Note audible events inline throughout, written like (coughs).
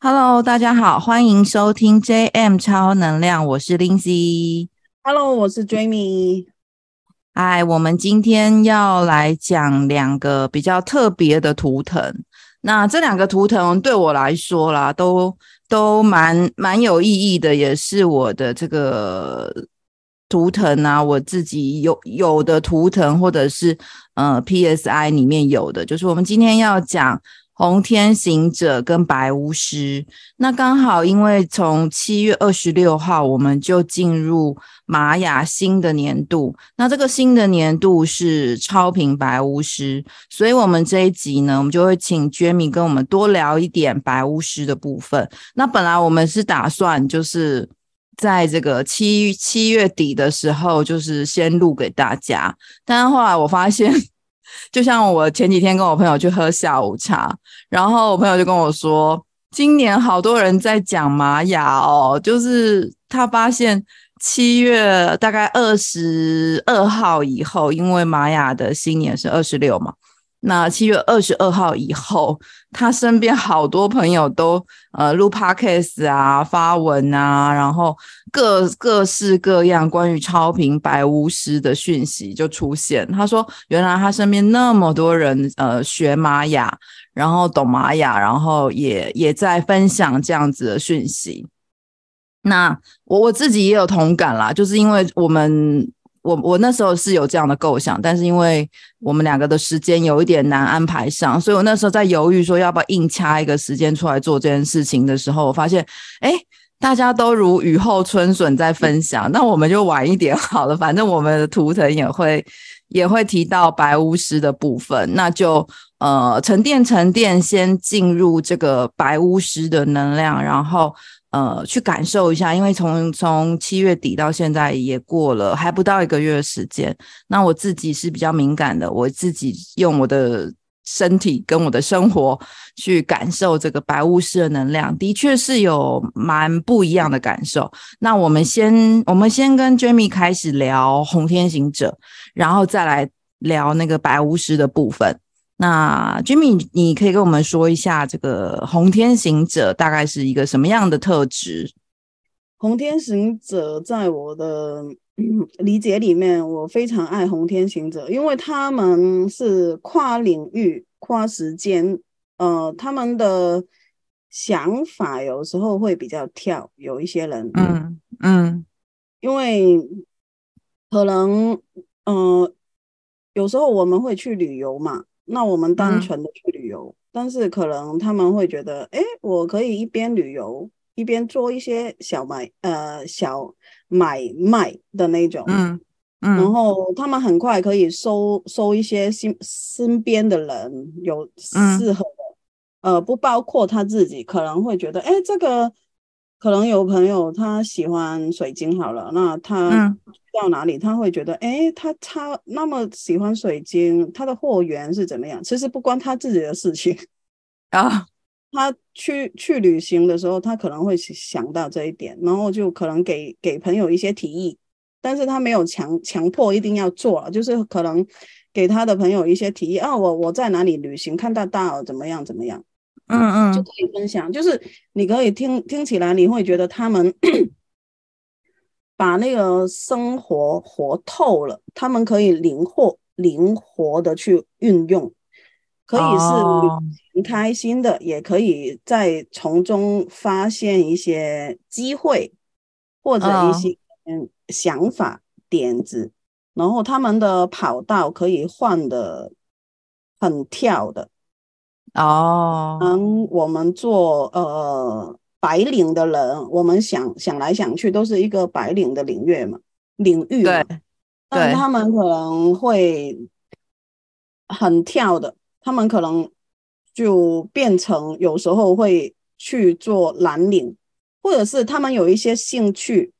Hello，大家好，欢迎收听 JM 超能量，我是 Lindsay。Hello，我是 Jamie。哎，我们今天要来讲两个比较特别的图腾。那这两个图腾对我来说啦，都都蛮蛮有意义的，也是我的这个图腾啊，我自己有有的图腾，或者是呃 PSI 里面有的，就是我们今天要讲。红天行者跟白巫师，那刚好因为从七月二十六号我们就进入玛雅新的年度，那这个新的年度是超频白巫师，所以我们这一集呢，我们就会请 j a m 跟我们多聊一点白巫师的部分。那本来我们是打算就是在这个七七月底的时候，就是先录给大家，但是后来我发现。(laughs) 就像我前几天跟我朋友去喝下午茶，然后我朋友就跟我说，今年好多人在讲玛雅哦，就是他发现七月大概二十二号以后，因为玛雅的新年是二十六嘛。那七月二十二号以后，他身边好多朋友都呃录 podcast 啊、发文啊，然后各各式各样关于超频白巫师的讯息就出现。他说，原来他身边那么多人呃学玛雅，然后懂玛雅，然后也也在分享这样子的讯息。那我我自己也有同感啦，就是因为我们。我我那时候是有这样的构想，但是因为我们两个的时间有一点难安排上，所以我那时候在犹豫说要不要硬掐一个时间出来做这件事情的时候，我发现，哎，大家都如雨后春笋在分 (laughs) 享，那我们就晚一点好了，反正我们的图腾也会也会提到白巫师的部分，那就呃沉淀沉淀，先进入这个白巫师的能量，然后。呃，去感受一下，因为从从七月底到现在也过了还不到一个月的时间。那我自己是比较敏感的，我自己用我的身体跟我的生活去感受这个白巫师的能量，的确是有蛮不一样的感受。那我们先，我们先跟 Jamie 开始聊红天行者，然后再来聊那个白巫师的部分。那 Jimmy，你可以跟我们说一下这个红天行者大概是一个什么样的特质？红天行者在我的理解里面，我非常爱红天行者，因为他们是跨领域、跨时间，呃，他们的想法有时候会比较跳，有一些人，嗯嗯，因为可能，呃，有时候我们会去旅游嘛。那我们单纯的去旅游，嗯，但是可能他们会觉得，哎，我可以一边旅游一边做一些小买呃小买卖的那种，嗯。嗯，然后他们很快可以收收一些身身边的人有适合的，嗯，呃，不包括他自己，可能会觉得，哎，这个。可能有朋友他喜欢水晶好了，那他到哪里他会觉得，哎、嗯，他他那么喜欢水晶，他的货源是怎么样？其实不关他自己的事情 (laughs) 啊。(laughs) 他去去旅行的时候，他可能会想到这一点，然后就可能给给朋友一些提议，但是他没有强强迫一定要做，就是可能给他的朋友一些提议啊，我我在哪里旅行，看到大大怎么样怎么样。嗯嗯，就可以分享，就是你可以听听起来，你会觉得他们 (coughs) 把那个生活活透了，他们可以灵活灵活的去运用，可以是开心的，也可以在从中发现一些机会或者一些嗯。想法点子，然后他们的跑道可以换的很跳的。哦，嗯，我们做呃白领的人，我们想想来想去，都是一个白领的领域嘛，领域嘛，对，但他们可能会很跳的，他们可能就变成有时候会去做蓝领，或者是他们有一些兴趣，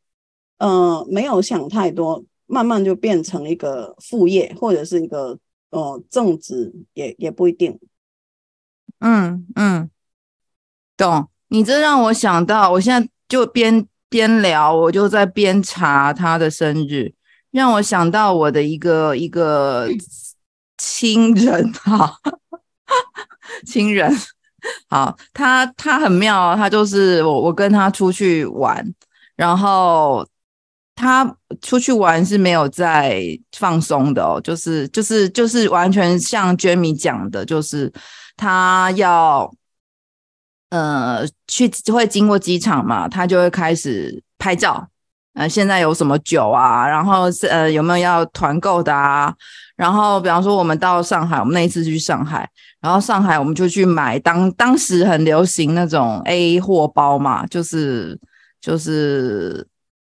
呃，没有想太多，慢慢就变成一个副业，或者是一个呃正职，也也不一定。嗯嗯，懂。你这让我想到，我现在就边边聊，我就在边查他的生日，让我想到我的一个一个亲人哈，(laughs) 亲人好，他他很妙，他就是我我跟他出去玩，然后他出去玩是没有在放松的哦，就是就是就是完全像 Jamie 讲的，就是他要呃去会经过机场嘛，他就会开始拍照。呃，现在有什么酒啊？然后是呃，有没有要团购的啊？然后，比方说我们到上海，我们那一次去上海，然后上海我们就去买当当时很流行那种 A 货包嘛，就是就是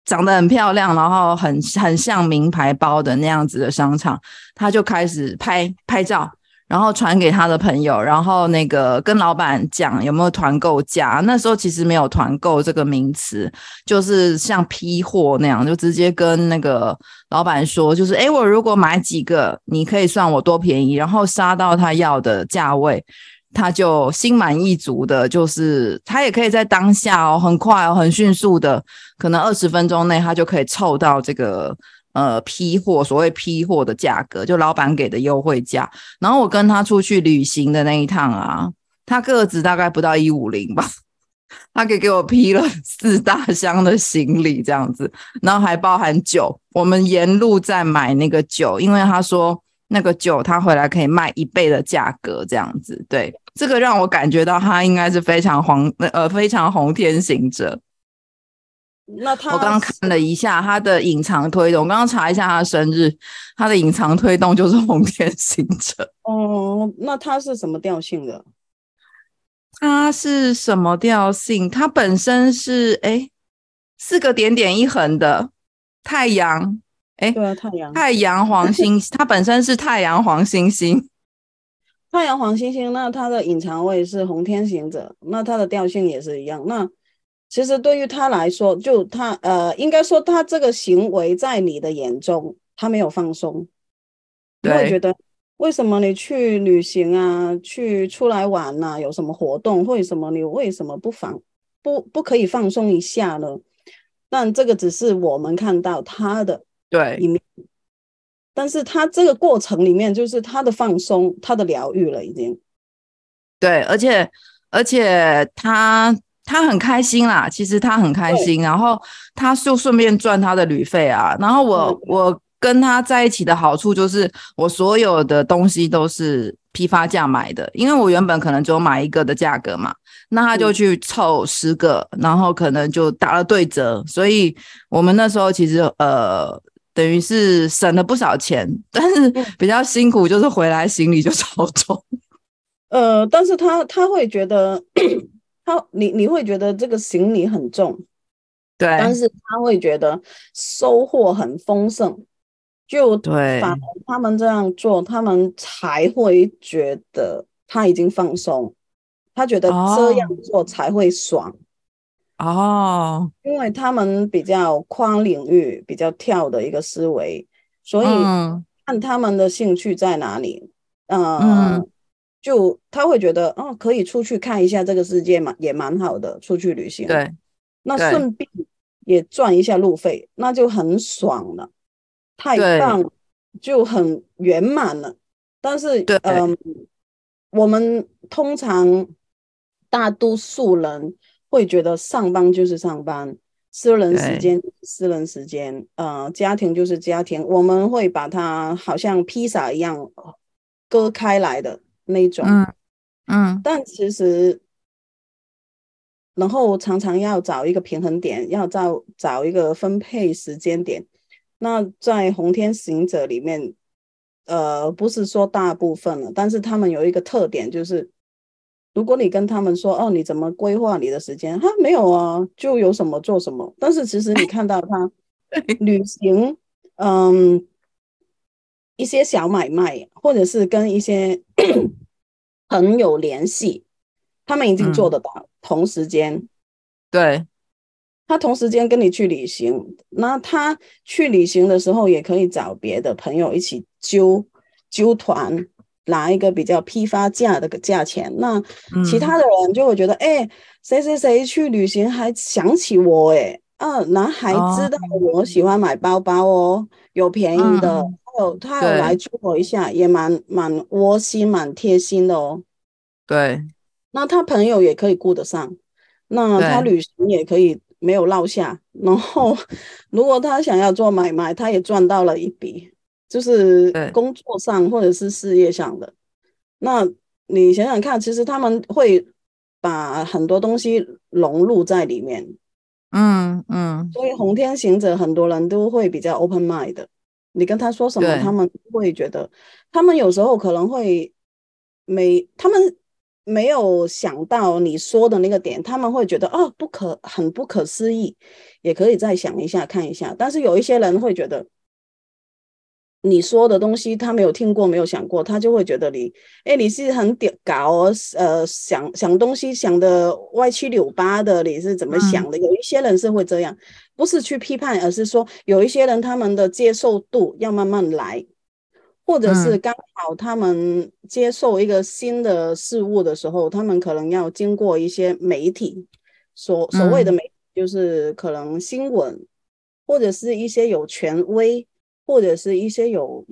长得很漂亮，然后很很像名牌包的那样子的商场，他就开始拍拍照。然后传给他的朋友，然后那个跟老板讲有没有团购价。那时候其实没有团购这个名词，就是像批货那样，就直接跟那个老板说，就是诶，我如果买几个，你可以算我多便宜，然后杀到他要的价位，他就心满意足的，就是他也可以在当下哦，很快哦，很迅速的，可能二十分钟内他就可以凑到这个。呃，批货，所谓批货的价格，就老板给的优惠价。然后我跟他出去旅行的那一趟啊，他个子大概不到一五零吧，(laughs) 他给给我批了四大箱的行李这样子，然后还包含酒。我们沿路在买那个酒，因为他说那个酒他回来可以卖一倍的价格这样子。对，这个让我感觉到他应该是非常黄，呃，非常红天行者。那他，我刚刚看了一下他的隐藏推动，我刚刚查一下他的生日，他的隐藏推动就是红天行者。哦，那他是什么调性的？他是什么调性？他本身是哎，四个点点一横的太阳，哎，对啊，太阳，太阳黄星，(laughs) 他本身是太阳黄星星，太阳黄星星。那他的隐藏位是红天行者，那他的调性也是一样。那其实对于他来说，就他呃，应该说他这个行为在你的眼中，他没有放松，你会觉得为什么你去旅行啊，去出来玩呐、啊，有什么活动，为什么你为什么不放不不可以放松一下呢？但这个只是我们看到他的对一面，但是他这个过程里面就是他的放松，他的疗愈了已经。对，而且而且他。他很开心啦，其实他很开心，然后他就顺便赚他的旅费啊。然后我我跟他在一起的好处就是，我所有的东西都是批发价买的，因为我原本可能只有买一个的价格嘛，那他就去凑十个，然后可能就打了对折，所以我们那时候其实呃等于是省了不少钱，但是比较辛苦就是回来行李就超重。呃，但是他他会觉得。他你你会觉得这个行李很重，对，但是他会觉得收获很丰盛，就对反，他们这样做，他们才会觉得他已经放松，他觉得这样做才会爽哦，因为他们比较跨领域、比较跳的一个思维，所以看他们的兴趣在哪里，呃、嗯。嗯就他会觉得，哦，可以出去看一下这个世界嘛，也蛮好的，出去旅行。对，那顺便也赚一下路费，那就很爽了，太棒了，就很圆满了。但是，嗯、呃，我们通常大多数人会觉得上班就是上班，私人时间私人时间，呃，家庭就是家庭，我们会把它好像披萨一样割开来的。那种，嗯，嗯，但其实，然后常常要找一个平衡点，要找找一个分配时间点。那在红天行者里面，呃，不是说大部分了，但是他们有一个特点，就是如果你跟他们说，哦，你怎么规划你的时间？哈，没有啊，就有什么做什么。但是其实你看到他 (laughs) 旅行，嗯。一些小买卖，或者是跟一些朋友联系，他们已经做得到。嗯、同时间，对，他同时间跟你去旅行，那他去旅行的时候，也可以找别的朋友一起揪揪团，拿一个比较批发价的个价钱。那其他的人就会觉得，哎、嗯，谁谁谁去旅行还想起我，哎，啊，男孩知道我喜欢买包包哦，有便宜的。嗯他有来祝我一下，也蛮蛮窝心、蛮贴心的哦。对，那他朋友也可以顾得上，那他旅行也可以没有落下。然后，(laughs) 如果他想要做买卖，他也赚到了一笔，就是工作上或者是事业上的。那你想想看，其实他们会把很多东西融入在里面。嗯嗯。所以红天行者很多人都会比较 open mind 的，你跟他说什么，他们会觉得，他们有时候可能会没他们。没有想到你说的那个点，他们会觉得哦，不可很不可思议，也可以再想一下看一下。但是有一些人会觉得你说的东西他没有听过，没有想过，他就会觉得你哎，你是很屌搞呃，想想东西想的歪七扭八的，你是怎么想的？嗯。有一些人是会这样，不是去批判，而是说有一些人他们的接受度要慢慢来。或者是刚好他们接受一个新的事物的时候，他们可能要经过一些媒体，所所谓的媒体就是可能新闻，或者是一些有权威，或者是一些有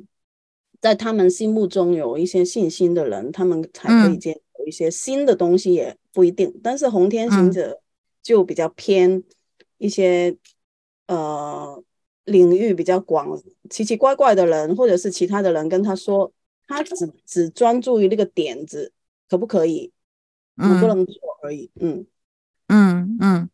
在他们心目中有一些信心的人，他们才可以接受一些新的东西，也不一定。但是红天行者就比较偏一些，呃。领域比较广，奇奇怪怪的人或者是其他的人跟他说，他只只专注于那个点子，可不可以？能不能做而已。嗯嗯嗯，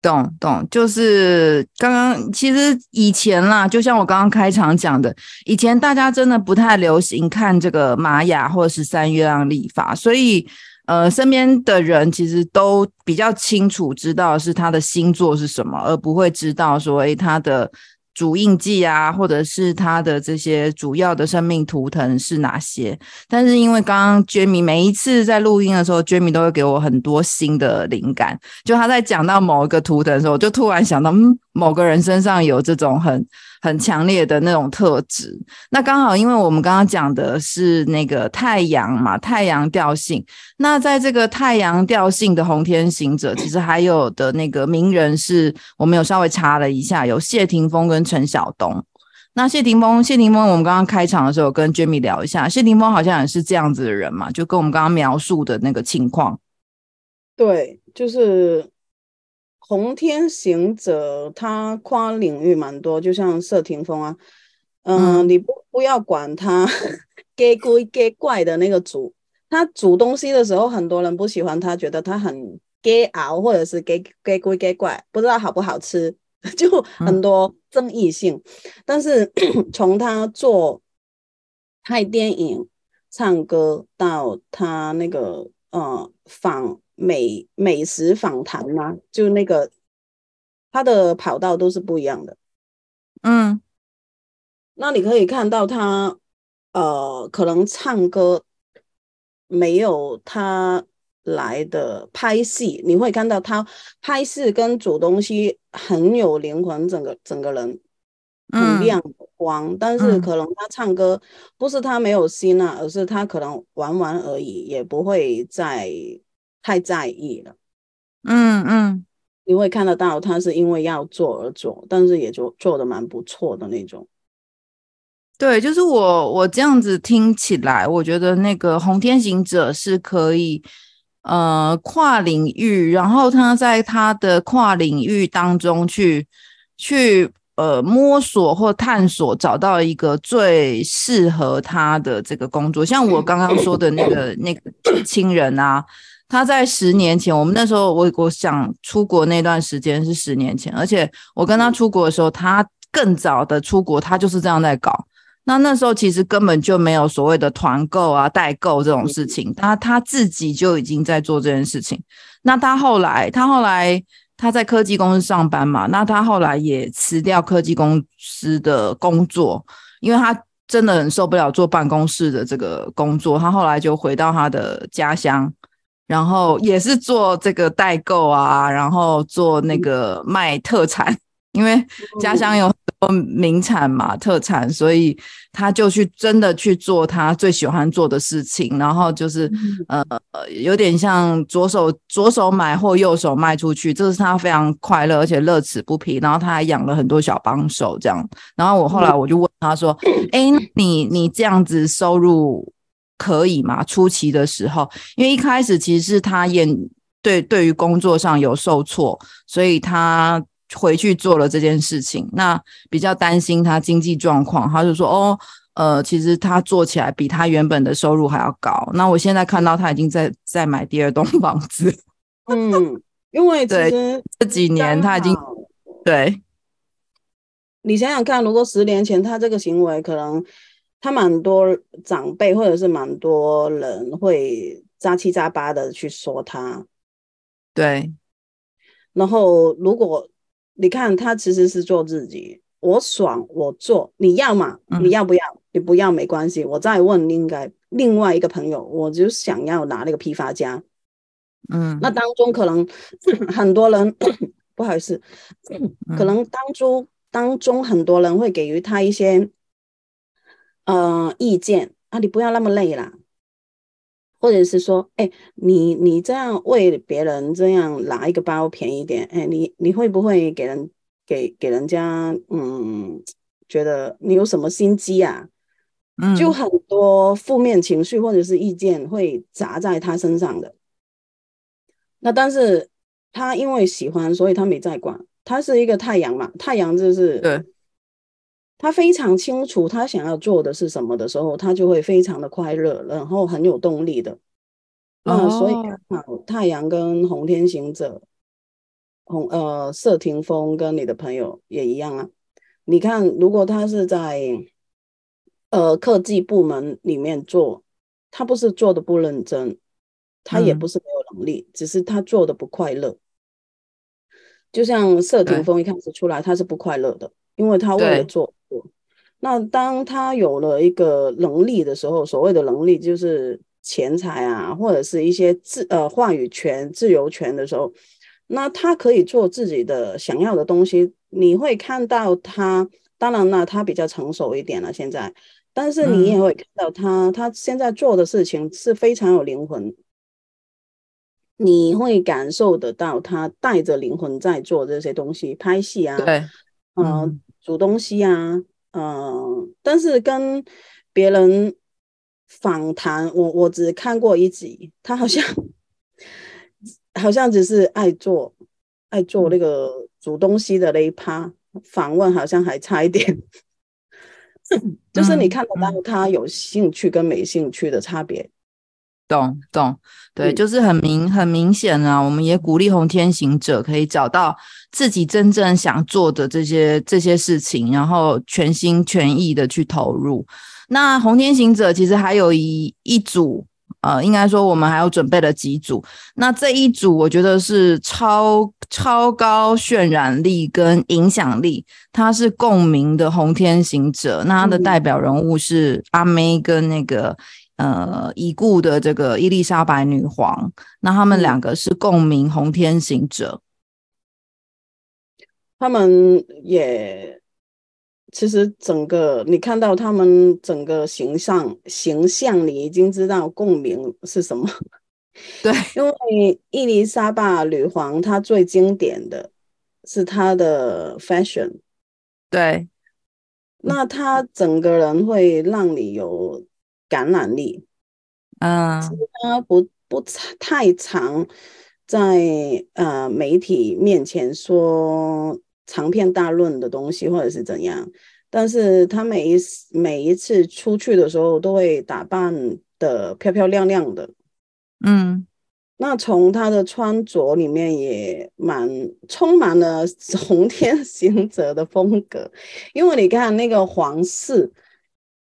懂懂，就是刚刚其实以前啦，就像我刚刚开场讲的，以前大家真的不太流行看这个玛雅或者是三月亮历法，所以呃，身边的人其实都比较清楚知道是他的星座是什么，而不会知道说，诶，他的。主印记啊，或者是他的这些主要的生命图腾是哪些？但是因为刚刚 Jamie 每一次在录音的时候，Jamie 都会给我很多新的灵感。就他在讲到某一个图腾的时候，我就突然想到，嗯，某个人身上有这种很。很强烈的那种特质，那刚好，因为我们刚刚讲的是那个太阳嘛，太阳调性。那在这个太阳调性的红天行者，其实还有的那个名人是我们有稍微查了一下，有谢霆锋跟陈晓东。那谢霆锋，谢霆锋，我们刚刚开场的时候跟 Jamie 聊一下，谢霆锋好像也是这样子的人嘛，就跟我们刚刚描述的那个情况。对，就是。红天行者，他跨领域蛮多，就像谢霆锋啊，嗯，嗯你不不要管他给鬼给怪的那个煮，他煮东西的时候，很多人不喜欢他，觉得他很给熬，或者是给给鬼给怪，不知道好不好吃，(laughs) 就很多争议性。嗯、但是 (coughs) 从他做拍电影、唱歌到他那个呃访。美美食访谈吗？就那个他的跑道都是不一样的。嗯，那你可以看到他，呃，可能唱歌没有他来的拍戏，你会看到他拍戏跟煮东西很有灵魂，整个整个人很亮光。嗯、但是可能他唱歌不是他没有心啊，而是他可能玩玩而已，也不会再。太在意了，嗯嗯，你会看得到他是因为要做而做，但是也就做的蛮不错的那种。对，就是我我这样子听起来，我觉得那个红天行者是可以呃跨领域，然后他在他的跨领域当中去去呃摸索或探索，找到一个最适合他的这个工作。像我刚刚说的那个那个亲人啊。他在十年前，我们那时候我我想出国那段时间是十年前，而且我跟他出国的时候，他更早的出国，他就是这样在搞。那那时候其实根本就没有所谓的团购啊、代购这种事情，他他自己就已经在做这件事情。那他后来，他后来他在科技公司上班嘛，那他后来也辞掉科技公司的工作，因为他真的很受不了坐办公室的这个工作，他后来就回到他的家乡。然后也是做这个代购啊，然后做那个卖特产，(laughs) 因为家乡有很多名产嘛，特产，所以他就去真的去做他最喜欢做的事情，然后就是呃有点像左手左手买或右手卖出去，这是他非常快乐而且乐此不疲。然后他还养了很多小帮手这样。然后我后来我就问他说：“哎，(laughs) 你你这样子收入？”可以嘛？初期的时候，因为一开始其实是他演对对于工作上有受挫，所以他回去做了这件事情。那比较担心他经济状况，他就说：“哦，呃，其实他做起来比他原本的收入还要高。”那我现在看到他已经在在买第二栋房子。嗯，因为 (laughs) 其实对这几年他已经对。你想想看，如果十年前他这个行为，可能他蛮多长辈或者是蛮多人会杂七杂八的去说他。对。然后，如果你看他其实是做自己，我爽我做，你要嘛？你要不要？嗯、你不要没关系。我再问另外另外一个朋友，我就想要拿那个批发家。嗯。那当中可能 (coughs) 很多人不好意思，可能当初。当中很多人会给予他一些，呃，意见啊，你不要那么累啦，或者是说，哎，你你这样为别人这样拿一个包便宜点，哎，你你会不会给人给给人家，嗯，觉得你有什么心机啊？嗯，就很多负面情绪或者是意见会砸在他身上的。那但是他因为喜欢，所以他没在管。他是一个太阳嘛，太阳就是，对，他非常清楚他想要做的是什么的时候，他就会非常的快乐，然后很有动力的。啊、哦，所以太阳跟红天行者，红呃谢霆锋跟你的朋友也一样啊。你看，如果他是在呃科技部门里面做，他不是做的不认真，他也不是没有能力，嗯、只是他做的不快乐。就像谢霆锋一开始出来，他是不快乐的，因为他为了做。那当他有了一个能力的时候，所谓的能力就是钱财啊，或者是一些自呃话语权、自由权的时候，那他可以做自己的想要的东西。你会看到他，当然了，他比较成熟一点了现在，但是你也会看到他，嗯、他现在做的事情是非常有灵魂。你会感受得到他带着灵魂在做这些东西，拍戏啊，对，嗯、呃，煮东西啊，嗯、呃，但是跟别人访谈，我我只看过一集，他好像好像只是爱做爱做那个煮东西的那一趴，访问好像还差一点，(laughs) 就是你看得到他有兴趣跟没兴趣的差别。懂懂，对，就是很明很明显啊。我们也鼓励红天行者可以找到自己真正想做的这些这些事情，然后全心全意的去投入。那红天行者其实还有一一组，呃，应该说我们还有准备了几组。那这一组我觉得是超超高渲染力跟影响力，它是共鸣的红天行者。那它的代表人物是阿妹跟那个。呃，已故的这个伊丽莎白女皇，那他们两个是共鸣红天行者，他们也其实整个你看到他们整个形象形象，你已经知道共鸣是什么。(laughs) 对，因为伊丽莎白女皇她最经典的是她的 fashion，对，那她整个人会让你有。感染力，嗯，他不不太常在呃媒体面前说长篇大论的东西或者是怎样，但是他每一每一次出去的时候都会打扮的漂漂亮亮的，嗯，那从他的穿着里面也蛮充满了红天行者的风格，因为你看那个皇室，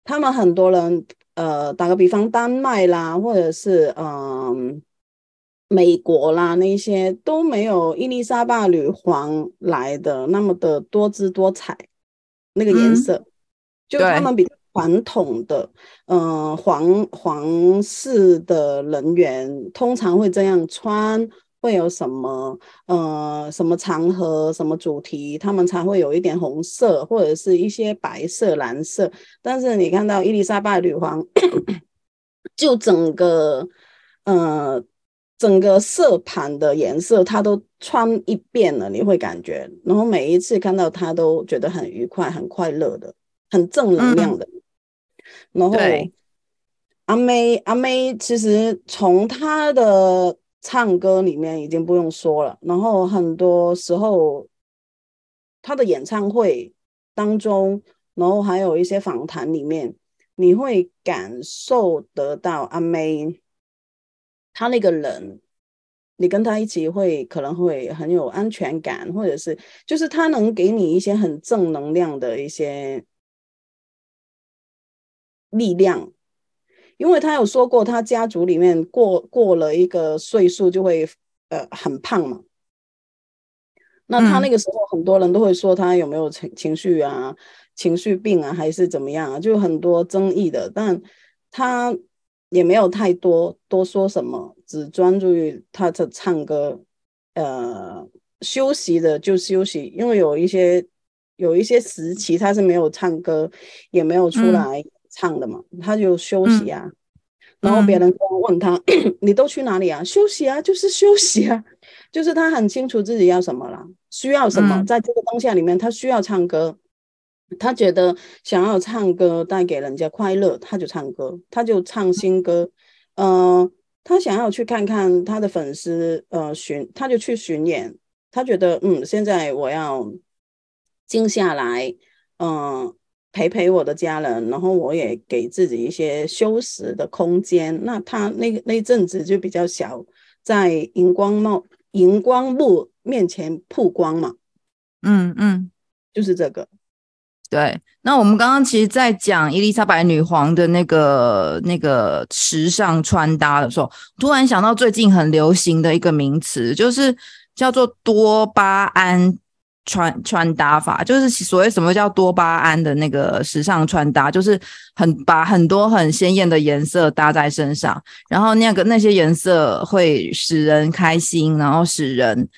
他们很多人。呃，打个比方，丹麦啦，或者是嗯、呃、美国啦，那些都没有伊丽莎白女皇来的那么的多姿多彩，那个颜色，嗯、就他们比较传统的，嗯、呃，皇皇室的人员通常会这样穿。会有什么呃什么场合什么主题，他们才会有一点红色或者是一些白色蓝色。但是你看到伊丽莎白女皇，就整个呃整个色盘的颜色，她都穿一遍了，你会感觉，然后每一次看到她都觉得很愉快、很快乐的、很正能量的。嗯、然后阿妹阿妹，其实从她的唱歌里面已经不用说了，然后很多时候他的演唱会当中，然后还有一些访谈里面，你会感受得到阿妹她那个人，你跟她一起会可能会很有安全感，或者是就是她能给你一些很正能量的一些力量。因为他有说过，他家族里面过过了一个岁数就会呃很胖嘛。那他那个时候很多人都会说他有没有情情绪啊、情绪病啊，还是怎么样啊，就很多争议的。但他也没有太多多说什么，只专注于他的唱歌。呃，休息的就休息，因为有一些有一些时期他是没有唱歌，也没有出来。嗯唱的嘛，他就休息啊，嗯、然后别人问他、嗯：(coughs) “你都去哪里啊？”休息啊，就是休息啊，(laughs) 就是他很清楚自己要什么了，需要什么，在这个当下里面，他需要唱歌，他觉得想要唱歌带给人家快乐，他就唱歌，他就唱新歌。嗯、呃，他想要去看看他的粉丝，呃，巡，他就去巡演。他觉得，嗯，现在我要静下来，嗯、呃。陪陪我的家人，然后我也给自己一些休息的空间。那他那个那阵子就比较小，在荧光幕荧光幕面前曝光嘛。嗯嗯，就是这个。对，那我们刚刚其实，在讲伊丽莎白女皇的那个那个时尚穿搭的时候，突然想到最近很流行的一个名词，就是叫做多巴胺。穿穿搭法就是所谓什么叫多巴胺的那个时尚穿搭，就是很把很多很鲜艳的颜色搭在身上，然后那个那些颜色会使人开心，然后使人。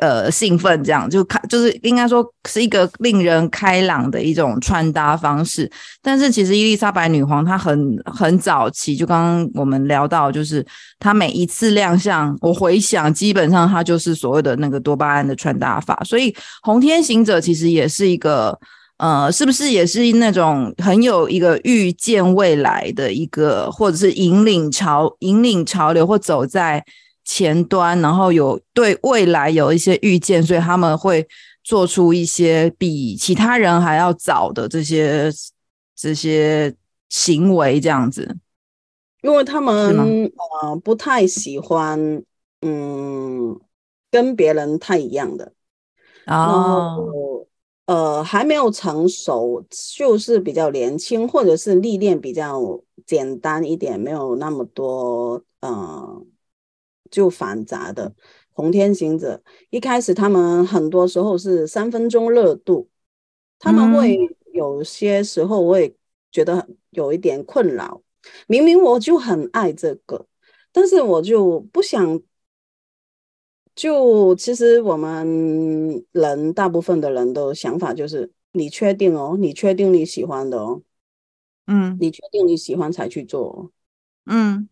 呃，兴奋这样就开，就是应该说是一个令人开朗的一种穿搭方式。但是其实伊丽莎白女皇她很很早期，就刚刚我们聊到，就是她每一次亮相，我回想基本上她就是所谓的那个多巴胺的穿搭法。所以红天行者其实也是一个，呃，是不是也是那种很有一个预见未来的一个，或者是引领潮引领潮流或走在。前端，然后有对未来有一些预见，所以他们会做出一些比其他人还要早的这些这些行为，这样子。因为他们呃不太喜欢嗯跟别人太一样的，然后呃还没有成熟，就是比较年轻，或者是历练比较简单一点，没有那么多呃。就繁杂的红天行者，一开始他们很多时候是三分钟热度，他们会有些时候我也觉得有一点困扰。明明我就很爱这个，但是我就不想。就其实我们人大部分的人的想法就是：你确定哦？你确定你喜欢的哦？嗯，你确定你喜欢才去做？嗯，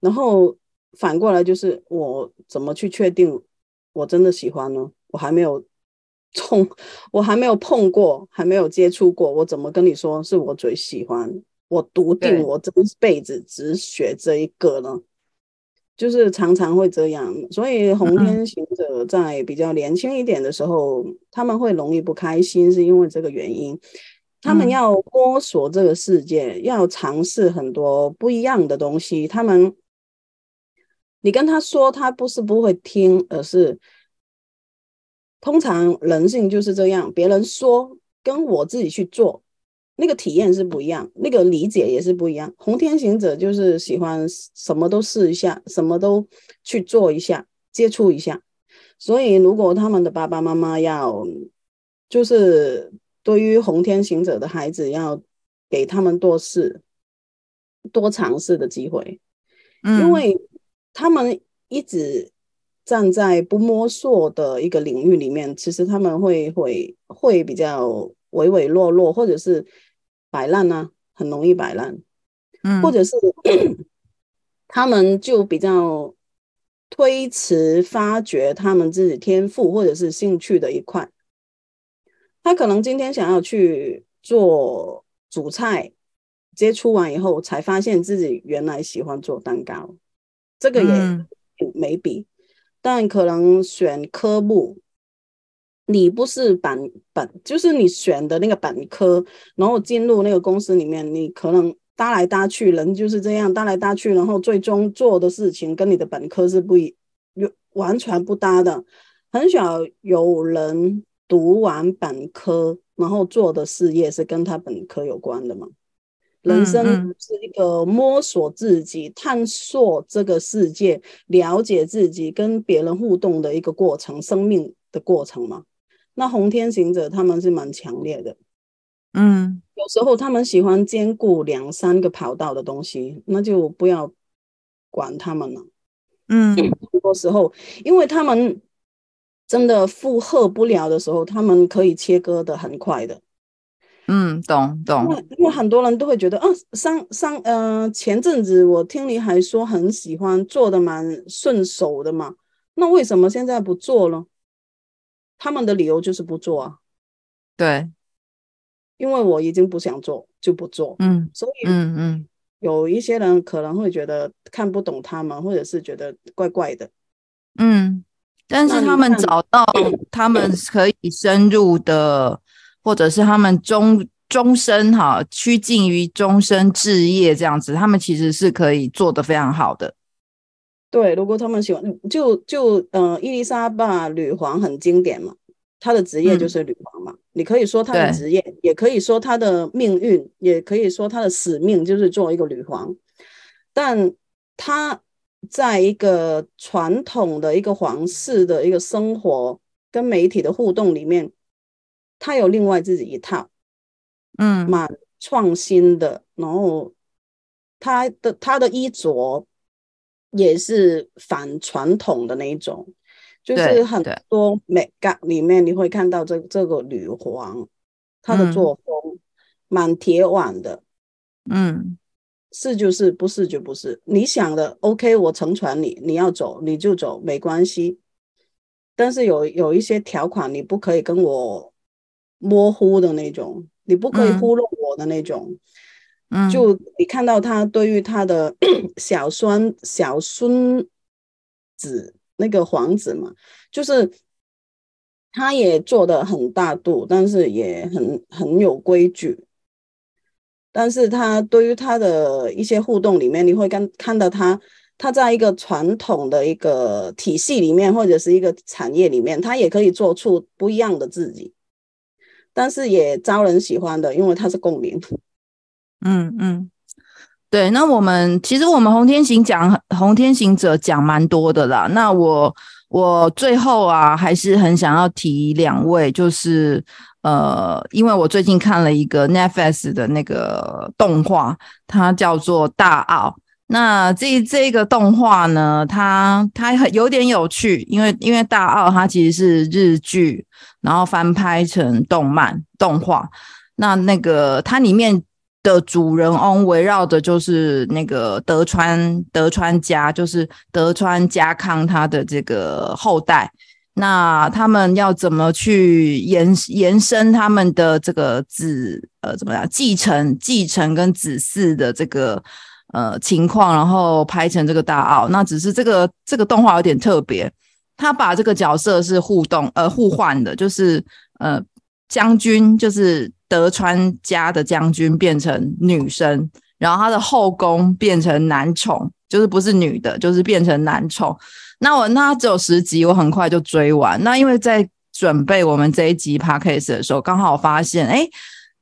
然后。反过来就是我怎么去确定我真的喜欢呢？我还没有冲，我还没有碰过，还没有接触过，我怎么跟你说是我最喜欢？我笃定我这辈子只学这一个呢？就是常常会这样，所以红天行者在比较年轻一点的时候，嗯、他们会容易不开心，是因为这个原因。他们要摸索这个世界，嗯、要尝试很多不一样的东西，他们。你跟他说，他不是不会听，而是通常人性就是这样。别人说跟我自己去做，那个体验是不一样，那个理解也是不一样。红天行者就是喜欢什么都试一下，什么都去做一下，接触一下。所以，如果他们的爸爸妈妈要，就是对于红天行者的孩子，要给他们多试、多尝试的机会，嗯，因为。他们一直站在不摸索的一个领域里面，其实他们会会会比较唯唯诺诺，或者是摆烂呢、啊，很容易摆烂，嗯，或者是 (clears throat) 他们就比较推迟发掘他们自己天赋或者是兴趣的一块。他可能今天想要去做主菜，接触完以后，才发现自己原来喜欢做蛋糕，这个也没比，嗯、但可能选科目，你不是本本，就是你选的那个本科，然后进入那个公司里面，你可能搭来搭去，人就是这样搭来搭去，然后最终做的事情跟你的本科是不一，完全不搭的，很少有人读完本科，然后做的事业是跟他本科有关的嘛。人生是一个摸索自己、嗯嗯、探索这个世界、了解自己、跟别人互动的一个过程，生命的过程嘛。那红天行者他们是蛮强烈的，嗯，有时候他们喜欢兼顾两三个跑道的东西，那就不要管他们了，嗯，很多时候，因为他们真的负荷不了的时候，他们可以切割的很快的。嗯，懂懂。因为很多人都会觉得，啊，上上，呃，前阵子我听你还说很喜欢做的蛮顺手的嘛，那为什么现在不做了？他们的理由就是不做啊。对，因为我已经不想做，就不做。嗯，所以，嗯嗯，有一些人可能会觉得看不懂他们，或者是觉得怪怪的。嗯，但是他们找到他们可以深入的。或者是他们终终身哈趋近于终身置业这样子，他们其实是可以做得非常好的。对，如果他们喜欢，就就呃，伊丽莎白女皇很经典嘛，她的职业就是女皇嘛。嗯、你可以说她的职业，也可以说她的命运，也可以说她的使命就是做一个女皇。但她在一个传统的一个皇室的一个生活跟媒体的互动里面。他有另外自己一套，嗯，蛮创新的。然后他的他的衣着也是反传统的那一种，就是很多美感里面你会看到这这个女皇，她的作风蛮铁腕的，嗯，是就是，不是就不是。你想的 OK，我成全你，你要走你就走，没关系。但是有有一些条款你不可以跟我。模糊的那种，你不可以糊弄我的那种。嗯，就你看到他对于他的 (coughs) 小孙小孙子那个皇子嘛，就是他也做的很大度，但是也很很有规矩。但是他对于他的一些互动里面，你会看看到他他在一个传统的一个体系里面，或者是一个产业里面，他也可以做出不一样的自己。但是也招人喜欢的，因为它是共鸣谱。嗯嗯，对。那我们其实我们红天行讲红天行者讲蛮多的啦。那我我最后啊，还是很想要提两位，就是呃，因为我最近看了一个 Netflix 的那个动画，它叫做《大奥》。那这这个动画呢，它它很有点有趣，因为因为《大奥》它其实是日剧。然后翻拍成动漫动画，那那个它里面的主人翁围绕的就是那个德川德川家，就是德川家康他的这个后代。那他们要怎么去延延伸他们的这个子呃怎么样继承继承跟子嗣的这个呃情况，然后拍成这个大奥。那只是这个这个动画有点特别。他把这个角色是互动呃互换的，就是呃将军就是德川家的将军变成女生，然后他的后宫变成男宠，就是不是女的，就是变成男宠。那我那只有十集，我很快就追完。那因为在准备我们这一集 podcast 的时候，刚好发现哎。诶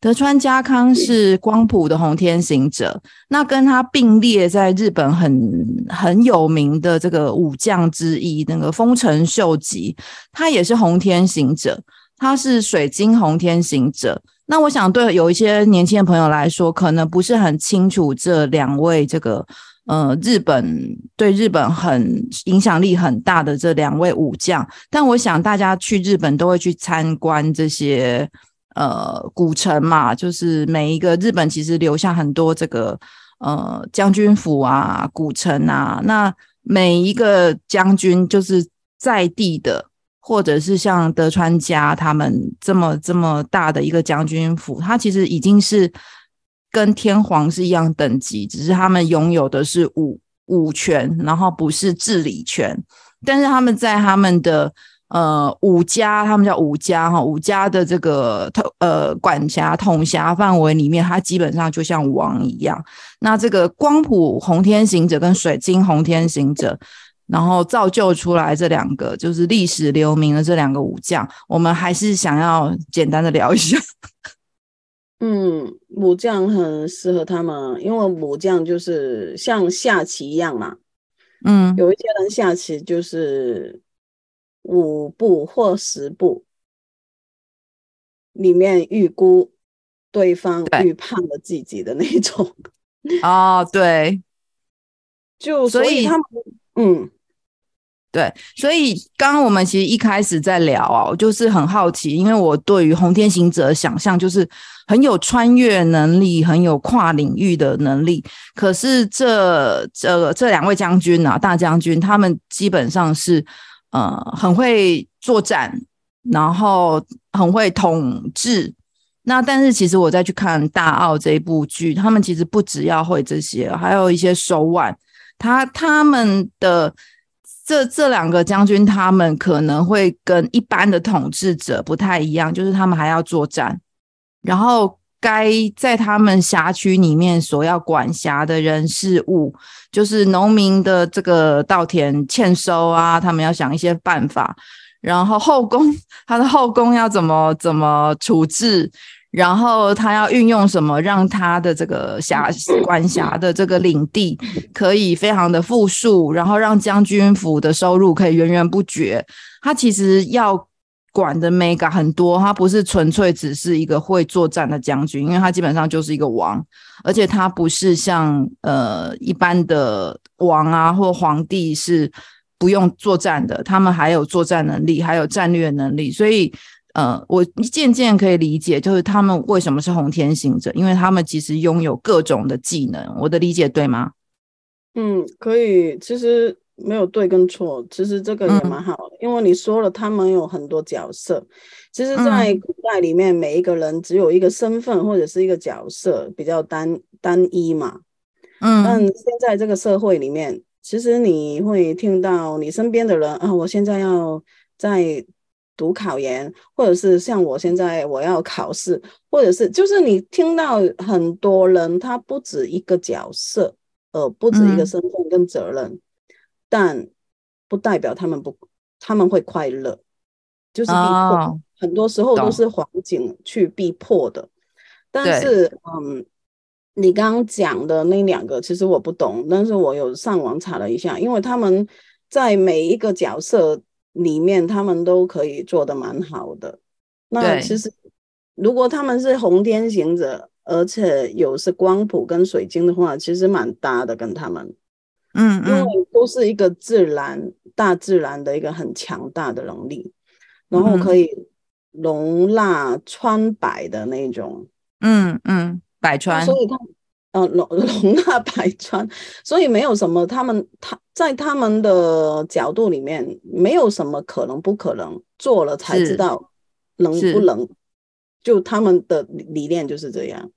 德川家康是光谱的红天行者，那跟他并列在日本很很有名的这个武将之一，那个丰臣秀吉，他也是红天行者，他是水晶红天行者。那我想对有一些年轻的朋友来说，可能不是很清楚这两位这个呃日本对日本很影响力很大的这两位武将，但我想大家去日本都会去参观这些。呃，古城嘛，就是每一个日本其实留下很多这个呃将军府啊、古城啊。那每一个将军就是在地的，或者是像德川家他们这么这么大的一个将军府，他其实已经是跟天皇是一样等级，只是他们拥有的是武武权，然后不是治理权。但是他们在他们的呃武家，他们叫武家哈，武家的这个呃管辖统辖范围里面，它基本上就像王一样。那这个光谱红天行者跟水晶红天行者。然后造就出来这两个，就是历史留名的这两个武将，我们还是想要简单的聊一下。(laughs) 嗯，武将很适合他们，因为武将就是像下棋一样嘛。嗯，有一些人下棋就是五步或十步里面预估对方预判了自己的那种。哦，对，就所以他们，嗯。对，所以刚刚我们其实一开始在聊啊，我就是很好奇，因为我对于红天行者的想象就是很有穿越能力，很有跨领域的能力。可是这这这两位将军啊，大将军，他们基本上是呃很会作战，然后很会统治。那但是其实我再去看大奥这一部剧，他们其实不只要会这些，还有一些手腕。他他们的。这这两个将军，他们可能会跟一般的统治者不太一样，就是他们还要作战，然后该在他们辖区里面所要管辖的人事物，就是农民的这个稻田欠收啊，他们要想一些办法，然后后宫他的后宫要怎么怎么处置。然后他要运用什么，让他的这个辖管辖的这个领地可以非常的富庶，然后让将军府的收入可以源源不绝。他其实要管的 mega 很多，他不是纯粹只是一个会作战的将军，因为他基本上就是一个王，而且他不是像呃一般的王啊或皇帝是不用作战的，他们还有作战能力，还有战略能力，所以。呃，我渐渐可以理解，就是他们为什么是红天行者，因为他们其实拥有各种的技能。我的理解对吗？嗯，可以。其实没有对跟错，其实这个也蛮好的，嗯、因为你说了，他们有很多角色。其实，在古代里面，每一个人只有一个身份或者是一个角色，比较单单一嘛。嗯。但现在这个社会里面，其实你会听到你身边的人啊，我现在要在。读考研，或者是像我现在我要考试，或者是就是你听到很多人他不止一个角色，呃，不止一个身份跟责任，嗯、但不代表他们不他们会快乐，就是逼迫，哦、很多时候都是环境去逼迫的。但是，嗯，你刚刚讲的那两个其实我不懂，但是我有上网查了一下，因为他们在每一个角色。里面他们都可以做得蛮好的。那其实如果他们是红天行者，而且有是光谱跟水晶的话，其实蛮搭的跟他们。嗯，嗯，因为都是一个自然大自然的一个很强大的能力，然后可以容纳穿百的那种。嗯嗯，百川。所以他。嗯，容 (laughs) 容纳百川，所以没有什么，他们他在他们的角度里面，没有什么可能不可能，做了才知道能不能，就他们的理念就是这样。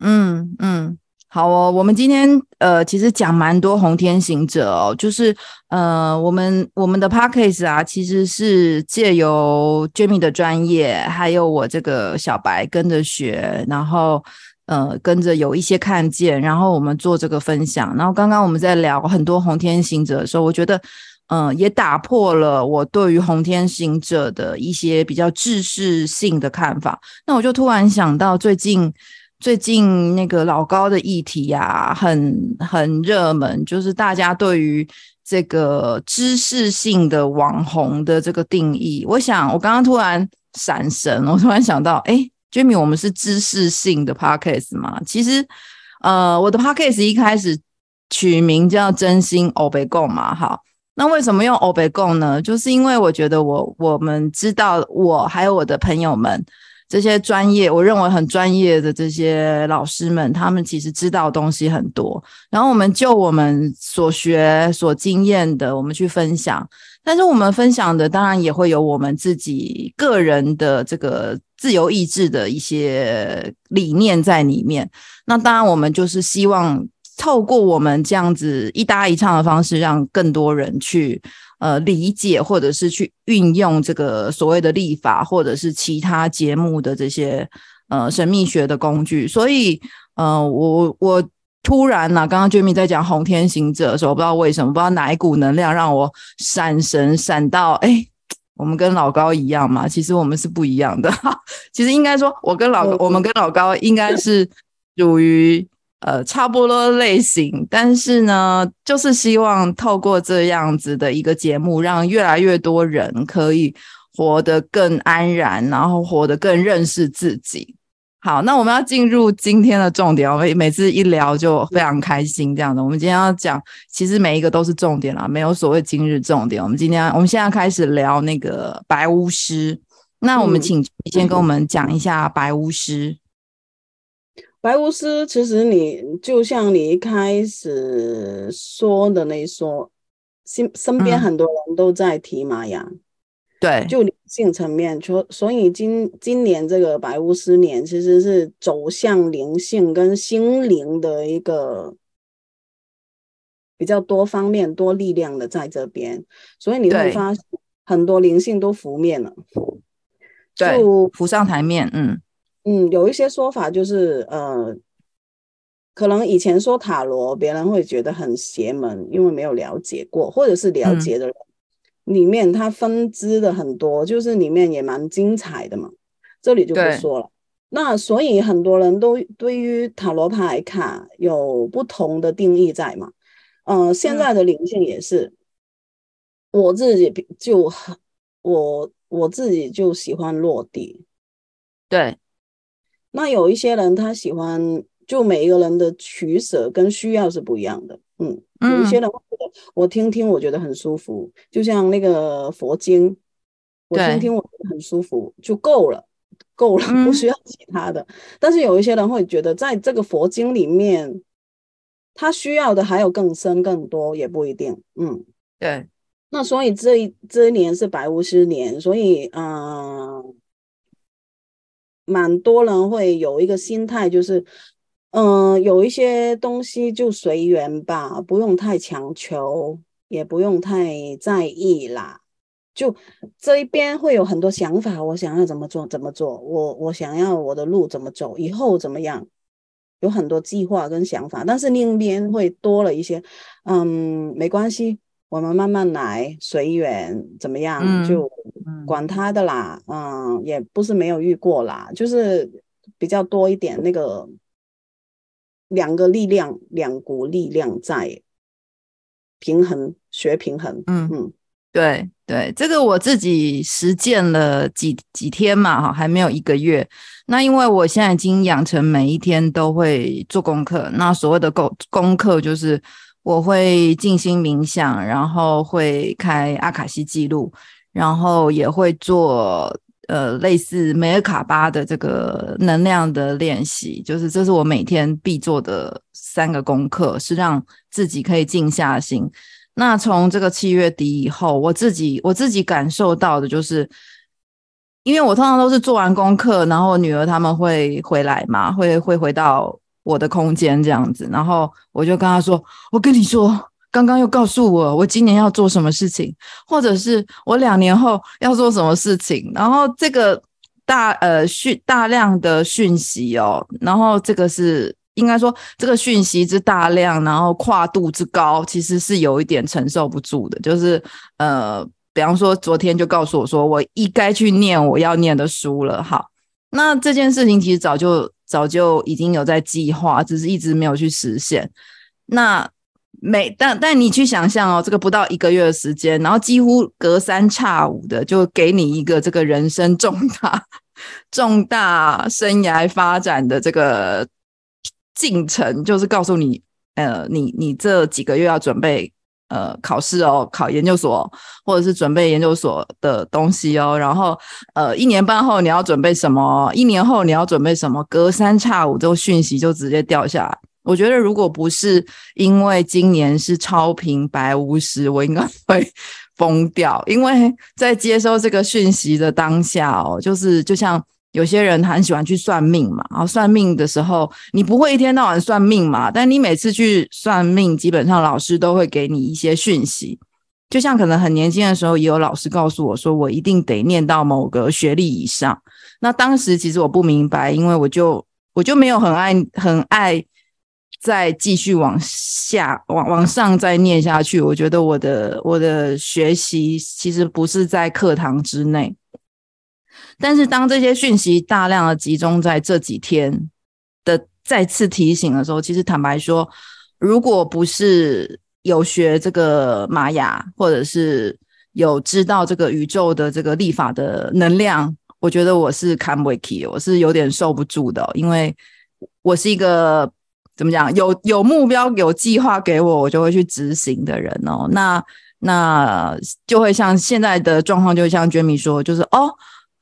嗯嗯，好哦，我们今天呃，其实讲蛮多红天行者哦，就是呃，我们我们的 Podcast 啊，其实是借由 Jimmy 的专业，还有我这个小白跟着学，然后。呃，跟着有一些看见，然后我们做这个分享。然后刚刚我们在聊很多红天行者的时候，我觉得，嗯，也打破了我对于红天行者的一些比较知识性的看法。那我就突然想到，最近最近那个老高的议题呀，很很热门，就是大家对于这个知识性的网红的这个定义。我想，我刚刚突然闪神，我突然想到，哎。Jimmy，我们是知识性的 podcast 吗？其实，呃，我的 podcast 一开始取名叫“真心欧北共”嘛。好，那为什么用欧北共呢？就是因为我觉得我我们知道，我还有我的朋友们这些专业，我认为很专业的这些老师们，他们其实知道东西很多。然后我们就我们所学所经验的，我们去分享。但是我们分享的当然也会有我们自己个人的这个自由意志的一些理念在里面。那当然，我们就是希望透过我们这样子一搭一唱的方式，让更多人去呃理解，或者是去运用这个所谓的立法，或者是其他节目的这些呃神秘学的工具。所以，呃，我我。突然呢、啊，刚刚 Jamie 在讲红天行者的时候，我不知道为什么，不知道哪一股能量让我闪神闪到，哎，我们跟老高一样嘛？其实我们是不一样的。(laughs) 其实应该说，我跟老，我们跟老高应该是属于呃差不多类型，但是呢，就是希望透过这样子的一个节目，让越来越多人可以活得更安然，然后活得更认识自己。好，那我们要进入今天的重点。我们每次一聊就非常开心，这样的。我们今天要讲，其实每一个都是重点啦，没有所谓今日重点。我们今天，我们现在开始聊那个白巫师。那我们请你先跟我们讲一下白巫师。嗯、白巫师，其实你就像你一开始说的那说，身身边很多人都在提玛雅。嗯对，就灵性层面，所所以今今年这个白巫师年其实是走向灵性跟心灵的一个比较多方面、多力量的在这边，所以你会发现很多灵性都浮面了，对，就浮上台面。嗯嗯，有一些说法就是呃，可能以前说塔罗，别人会觉得很邪门，因为没有了解过，或者是了解的人。嗯里面它分支的很多，就是里面也蛮精彩的嘛，这里就不说了。那所以很多人都对于塔罗牌卡有不同的定义在嘛。嗯、呃，现在的灵性也是，嗯、我自己就很我我自己就喜欢落地。对，那有一些人他喜欢，就每一个人的取舍跟需要是不一样的。嗯，有一些人会觉得我听听，我觉得很舒服，嗯、就像那个佛经，我听听我觉得很舒服就够了，够了，不需要其他的。嗯、但是有一些人会觉得，在这个佛经里面，他需要的还有更深更多，也不一定。嗯，对。那所以这一这一年是白巫师年，所以嗯、呃，蛮多人会有一个心态，就是。嗯，有一些东西就随缘吧，不用太强求，也不用太在意啦。就这一边会有很多想法，我想要怎么做怎么做，我我想要我的路怎么走，以后怎么样，有很多计划跟想法。但是另一边会多了一些，嗯，没关系，我们慢慢来，随缘怎么样，嗯、就管他的啦。嗯，也不是没有遇过啦，就是比较多一点那个。两个力量，两股力量在平衡，学平衡。嗯嗯，对对，这个我自己实践了几几天嘛，哈，还没有一个月。那因为我现在已经养成每一天都会做功课。那所谓的功功课，就是我会静心冥想，然后会开阿卡西记录，然后也会做。呃，类似梅尔卡巴的这个能量的练习，就是这是我每天必做的三个功课，是让自己可以静下心。那从这个七月底以后，我自己我自己感受到的就是，因为我通常都是做完功课，然后女儿他们会回来嘛，会会回到我的空间这样子，然后我就跟他说：“我跟你说。”刚刚又告诉我，我今年要做什么事情，或者是我两年后要做什么事情。然后这个大呃讯大量的讯息哦，然后这个是应该说这个讯息之大量，然后跨度之高，其实是有一点承受不住的。就是呃，比方说昨天就告诉我说，我应该去念我要念的书了。好，那这件事情其实早就早就已经有在计划，只是一直没有去实现。那。每但但你去想象哦，这个不到一个月的时间，然后几乎隔三差五的就给你一个这个人生重大重大生涯发展的这个进程，就是告诉你，呃，你你这几个月要准备呃考试哦，考研究所，或者是准备研究所的东西哦，然后呃一年半后你要准备什么，一年后你要准备什么，隔三差五这个讯息就直接掉下来。我觉得，如果不是因为今年是超频白巫师，我应该 (laughs) 会疯掉，因为在接收这个讯息的当下哦，就是就像有些人很喜欢去算命嘛，然后算命的时候，你不会一天到晚算命嘛，但你每次去算命，基本上老师都会给你一些讯息。就像可能很年轻的时候，也有老师告诉我说，我一定得念到某个学历以上。那当时其实我不明白，因为我就我就没有很爱很爱再继续往下往往上再念下去。我觉得我的我的学习其实不是在课堂之内。但是当这些讯息大量的集中在这几天的再次提醒的时候，其实坦白说，如果不是有学这个玛雅，或者是有知道这个宇宙的这个历法的能量，我觉得我是看不起，我是有点受不住的，因为我是一个怎么讲，有有目标、有计划给我，我就会去执行的人哦。那那就会像现在的状况，就像 Jamie 说，就是哦，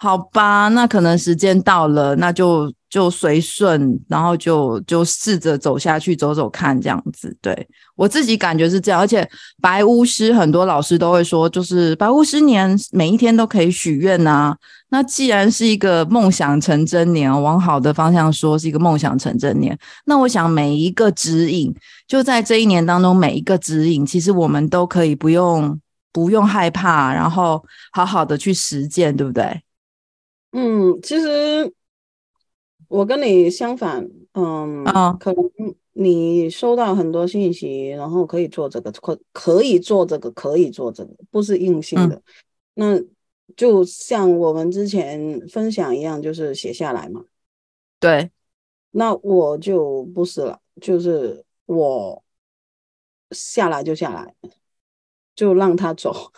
好吧，那可能时间到了，那就。就随顺，然后就就试着走下去，走走看这样子。对，我自己感觉是这样，而且白巫师很多老师都会说，就是白巫师年每一天都可以许愿呐。那既然是一个梦想成真年，往好的方向说是一个梦想成真年，那我想每一个指引，就在这一年当中每一个指引，其实我们都可以不用不用害怕，然后好好的去实践，对不对？嗯，其实。我跟你相反，嗯，啊，可能你收到很多信息，然后可以做这个，可可以做这个，可以做这个，不是硬性的。嗯、那就像我们之前分享一样，就是写下来嘛。对，那我就不是了，就是我下来就下来，就让他走。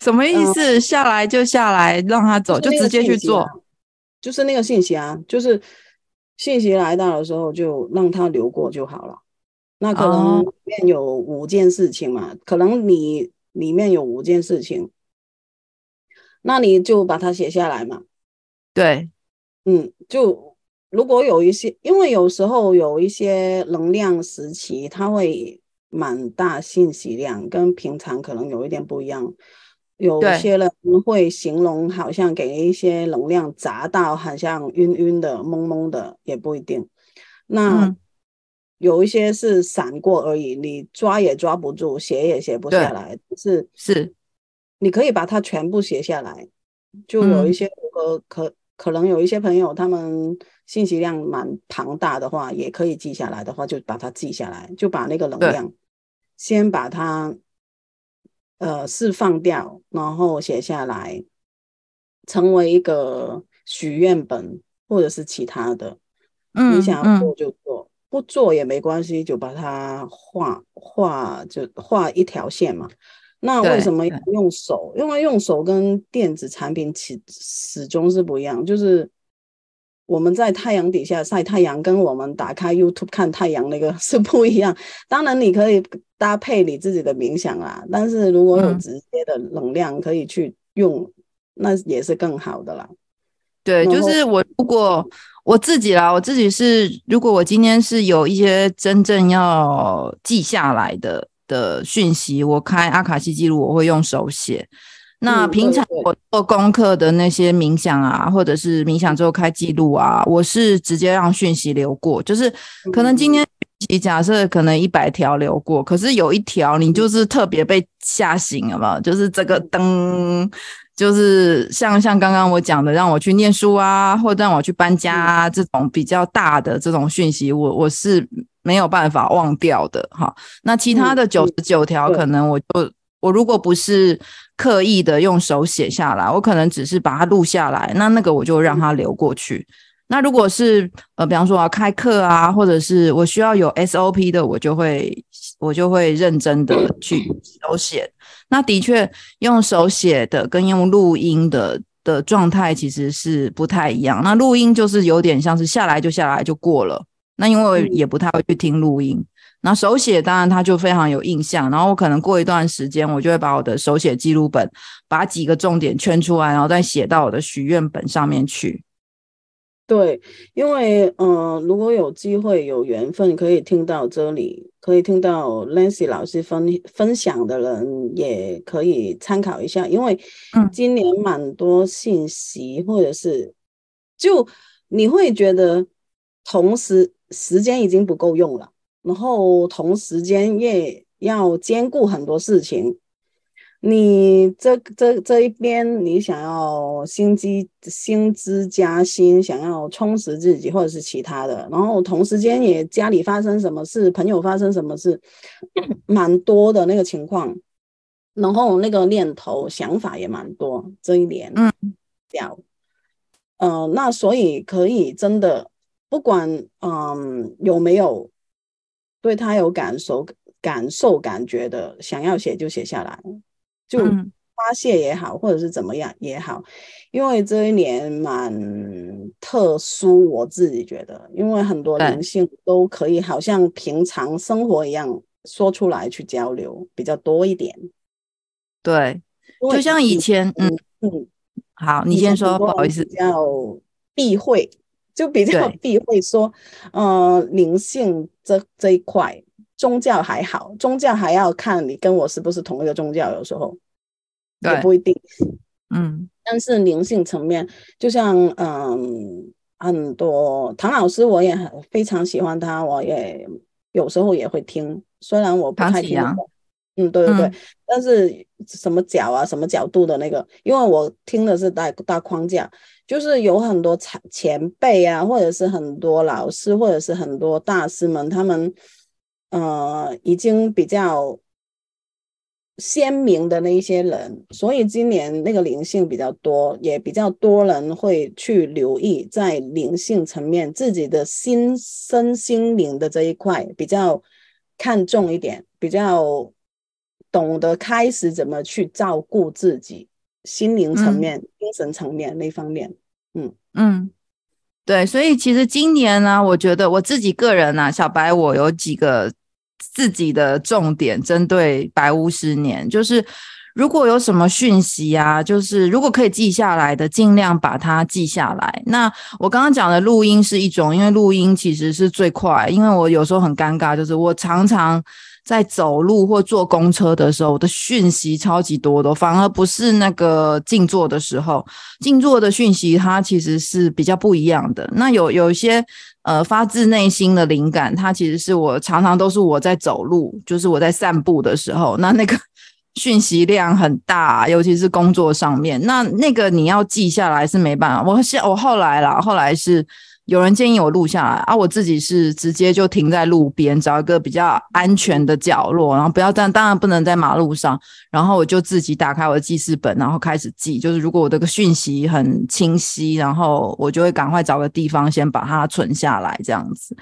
什么意思？嗯、下来就下来，让他走，就直接去做。就是那个信息啊，就是信息来到的时候，就让它流过就好了。那可能里面有五件事情嘛，哦、可能你里面有五件事情，那你就把它写下来嘛。对，嗯，就如果有一些，因为有时候有一些能量时期，它会蛮大信息量，跟平常可能有一点不一样。有些人会形容，好像给一些能量砸到，好像晕晕的、懵懵的，也不一定。那有一些是闪过而已，你抓也抓不住，写也写不下来。是是，你可以把它全部写下来。就有一些可可可能有一些朋友，他们信息量蛮庞大的话，也可以记下来的话，就把它记下来，就把那个能量先把它。呃，释放掉，然后写下来，成为一个许愿本，或者是其他的。嗯，你想要做就做，嗯、不做也没关系，就把它画画，就画一条线嘛。那为什么要用手？因为用手跟电子产品始始终是不一样，就是。我们在太阳底下晒太阳，跟我们打开 YouTube 看太阳那个 (laughs) 是不一样。当然，你可以搭配你自己的冥想啦，但是如果有直接的能量可以去用，嗯、那也是更好的啦。对，就是我如果我自己啦，我自己是如果我今天是有一些真正要记下来的的讯息，我开阿卡西记录，我会用手写。那平常我做功课的那些冥想啊，或者是冥想之后开记录啊，我是直接让讯息流过，就是可能今天假设可能一百条流过，可是有一条你就是特别被吓醒了嘛，就是这个灯，就是像像刚刚我讲的，让我去念书啊，或者让我去搬家啊，这种比较大的这种讯息，我我是没有办法忘掉的哈。那其他的九十九条，可能我就我如果不是。刻意的用手写下来，我可能只是把它录下来，那那个我就让它流过去。那如果是呃，比方说我要开课啊，或者是我需要有 SOP 的，我就会我就会认真的去手写。那的确用手写的跟用录音的的状态其实是不太一样。那录音就是有点像是下来就下来就过了，那因为也不太会去听录音。那手写当然他就非常有印象，然后我可能过一段时间，我就会把我的手写记录本把几个重点圈出来，然后再写到我的许愿本上面去。对，因为呃，如果有机会有缘分可以听到这里，可以听到 Lancy 老师分分享的人，也可以参考一下。因为今年蛮多信息，或者是就你会觉得同时时间已经不够用了，然后同时间也要兼顾很多事情。你这这这一边，你想要薪资薪资加薪，想要充实自己，或者是其他的，然后同时间也家里发生什么事，朋友发生什么事，蛮多的那个情况，然后那个念头想法也蛮多，这一年，嗯，掉，呃，那所以可以真的不管嗯有没有对他有感受感受感觉的，想要写就写下来。就发泄也好，或者是怎么样也好，因为这一年蛮特殊，我自己觉得，因为很多灵性都可以好像平常生活一样说出来去交流比较多一点。对，就像以前，嗯嗯，好，你先说，不好意思，比较避讳，就比较避讳说，呃，灵性这这一块。宗教还好，宗教还要看你跟我是不是同一个宗教，有时候也不一定。嗯，(laughs) 但是灵性层面，就像嗯，很多唐老师，我也很非常喜欢他，我也有时候也会听，虽然我不太听。嗯，对对对，嗯、但是什么角啊，什么角度的那个，因为我听的是大大框架，就是有很多前前辈啊，或者是很多老师，或者是很多大师们，他们。呃，已经比较鲜明的那一些人，所以今年那个灵性比较多，也比较多人会去留意在灵性层面自己的心身心灵的这一块比较看重一点，比较懂得开始怎么去照顾自己心灵层面、嗯、精神层面那方面。嗯嗯，对，所以其实今年呢，我觉得我自己个人呢、啊，小白我有几个。自己的重点针对白巫师年，就是如果有什么讯息啊，就是如果可以记下来的，尽量把它记下来。那我刚刚讲的录音是一种，因为录音其实是最快，因为我有时候很尴尬，就是我常常在走路或坐公车的时候，我的讯息超级多的，反而不是那个静坐的时候，静坐的讯息它其实是比较不一样的。那有有一些。呃，发自内心的灵感，它其实是我常常都是我在走路，就是我在散步的时候，那那个讯息量很大，尤其是工作上面，那那个你要记下来是没办法。我现我后来啦，后来是。有人建议我录下来啊，我自己是直接就停在路边，找一个比较安全的角落，然后不要站当然不能在马路上，然后我就自己打开我的记事本，然后开始记。就是如果我这个讯息很清晰，然后我就会赶快找个地方先把它存下来，这样子。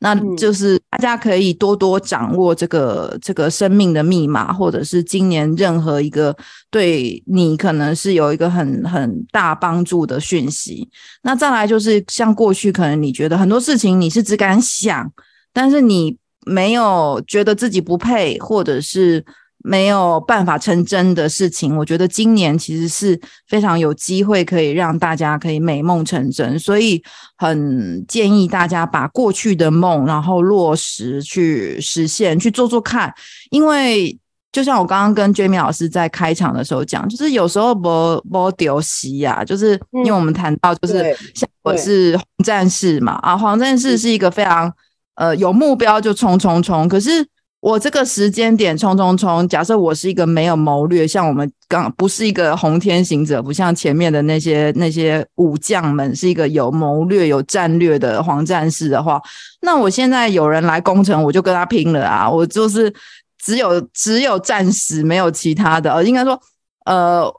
那就是大家可以多多掌握这个这个生命的密码，或者是今年任何一个对你可能是有一个很很大帮助的讯息。那再来就是像过去可能你觉得很多事情你是只敢想，但是你没有觉得自己不配，或者是。没有办法成真的事情，我觉得今年其实是非常有机会可以让大家可以美梦成真，所以很建议大家把过去的梦然后落实去实现，去做做看。因为就像我刚刚跟 Jamie 老师在开场的时候讲，就是有时候不不丢西呀，就是因为我们谈到就是像我是黄战士嘛，啊，黄战士是一个非常呃有目标就冲冲冲，可是。我这个时间点冲冲冲，假设我是一个没有谋略，像我们刚不是一个红天行者，不像前面的那些那些武将们是一个有谋略、有战略的黄战士的话，那我现在有人来攻城，我就跟他拼了啊！我就是只有只有战死，没有其他的。应该说，呃，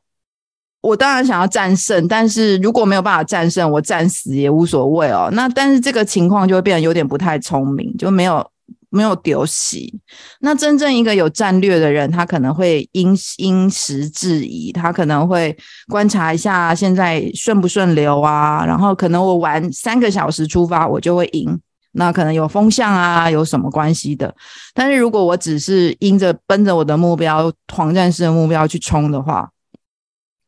我当然想要战胜，但是如果没有办法战胜，我战死也无所谓哦。那但是这个情况就会变得有点不太聪明，就没有。没有丢戏，那真正一个有战略的人，他可能会因因时制宜，他可能会观察一下现在顺不顺流啊，然后可能我玩三个小时出发，我就会赢，那可能有风向啊，有什么关系的？但是如果我只是因着奔着我的目标，黄战士的目标去冲的话，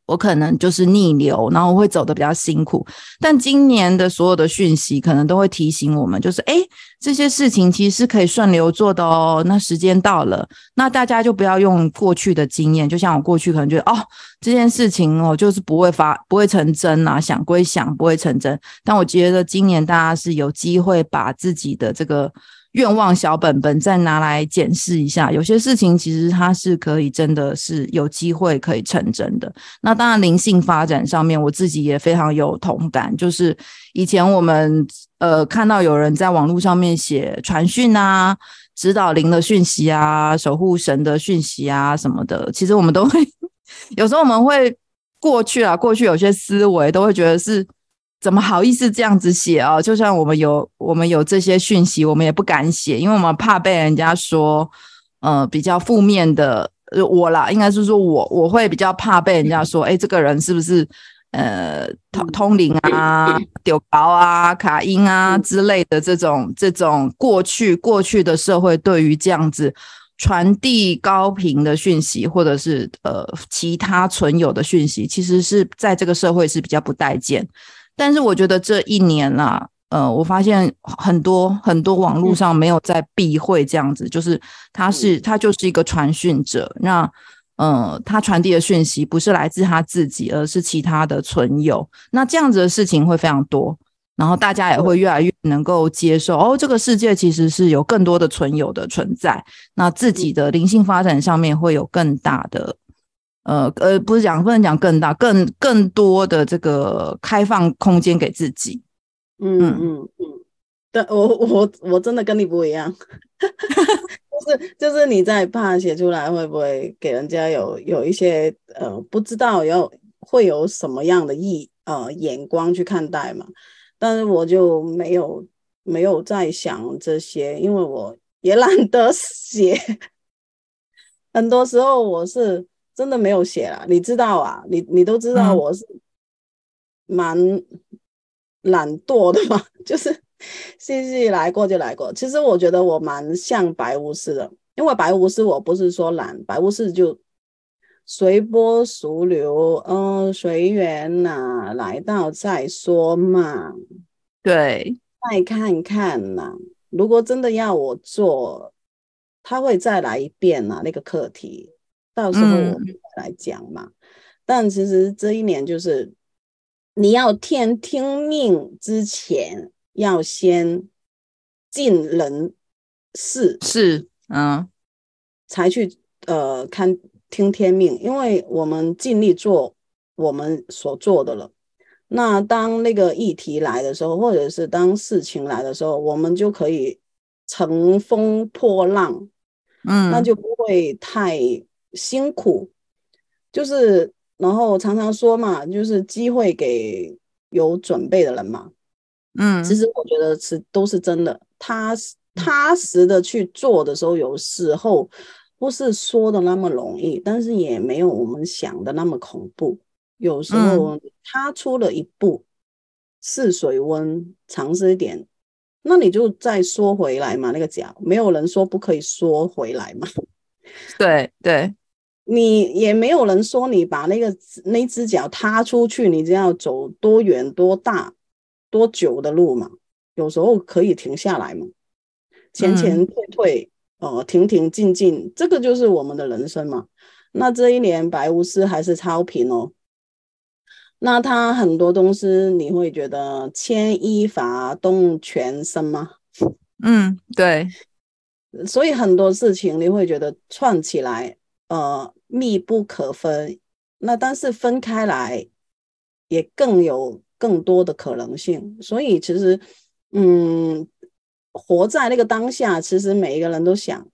我可能就是逆流，然后我会走得比较辛苦。但今年的所有的讯息，可能都会提醒我们，就是哎，这些事情其实是可以顺流做的哦。那时间到了，那大家就不要用过去的经验，就像我过去可能觉得哦，这件事情哦，就是不会发，不会成真啊，想归想，不会成真。但我觉得今年大家是有机会把自己的这个。愿望小本本再拿来检视一下，有些事情其实它是可以真的是有机会可以成真的。那当然灵性发展上面，我自己也非常有同感。就是以前我们呃看到有人在网络上面写传讯啊、指导灵的讯息啊、守护神的讯息啊什么的，其实我们都会 (laughs) 有时候我们会过去啊，过去有些思维都会觉得是。怎么好意思这样子写哦？就算我们有我们有这些讯息，我们也不敢写，因为我们怕被人家说，呃，比较负面的。我啦，应该是说我我会比较怕被人家说，哎，这个人是不是呃通通灵啊、(coughs) 丢包啊、卡音啊之类的这种这种过去过去的社会对于这样子传递高频的讯息，或者是呃其他存有的讯息，其实是在这个社会是比较不待见。但是我觉得这一年啦，呃，我发现很多很多网络上没有在避讳这样子，就是他是他就是一个传讯者，那呃，他传递的讯息不是来自他自己，而是其他的存有，那这样子的事情会非常多，然后大家也会越来越能够接受哦，这个世界其实是有更多的存有的存在，那自己的灵性发展上面会有更大的。呃呃，不是讲，不能讲更大、更更多的这个开放空间给自己。嗯嗯嗯，但我我我真的跟你不一样，(laughs) 就是就是你在怕写出来会不会给人家有有一些呃不知道有会有什么样的意呃眼光去看待嘛？但是我就没有没有在想这些，因为我也懒得写，(laughs) 很多时候我是。真的没有写了，你知道啊？你你都知道我是蛮懒惰的嘛，嗯、(laughs) 就是信息来过就来过。其实我觉得我蛮像白巫师的，因为白巫师我不是说懒，白巫师就随波逐流，嗯、呃，随缘呐，来到再说嘛。对，再看看呐、啊，如果真的要我做，他会再来一遍呐、啊，那个课题。到时候我们来讲嘛，嗯、但其实这一年就是你要天听命之前，要先尽人事，是嗯，才去呃看听天命，因为我们尽力做我们所做的了。那当那个议题来的时候，或者是当事情来的时候，我们就可以乘风破浪，嗯，那就不会太。辛苦，就是，然后常常说嘛，就是机会给有准备的人嘛。嗯，其实我觉得是都是真的，踏实踏实的去做的时候，有时候不是说的那么容易，但是也没有我们想的那么恐怖。有时候踏出了一步，试水温，尝试一点，那你就再缩回来嘛。那个脚，没有人说不可以缩回来嘛。对 (laughs) 对。你也没有人说你把那个那只脚踏出去，你就要走多远、多大、多久的路嘛？有时候可以停下来嘛，前前退退，嗯、呃，停停进进，这个就是我们的人生嘛。那这一年白巫师还是超频哦，那他很多东西你会觉得牵一发动全身吗？嗯，对，所以很多事情你会觉得串起来。呃，密不可分。那但是分开来，也更有更多的可能性。所以其实，嗯，活在那个当下，其实每一个人都想，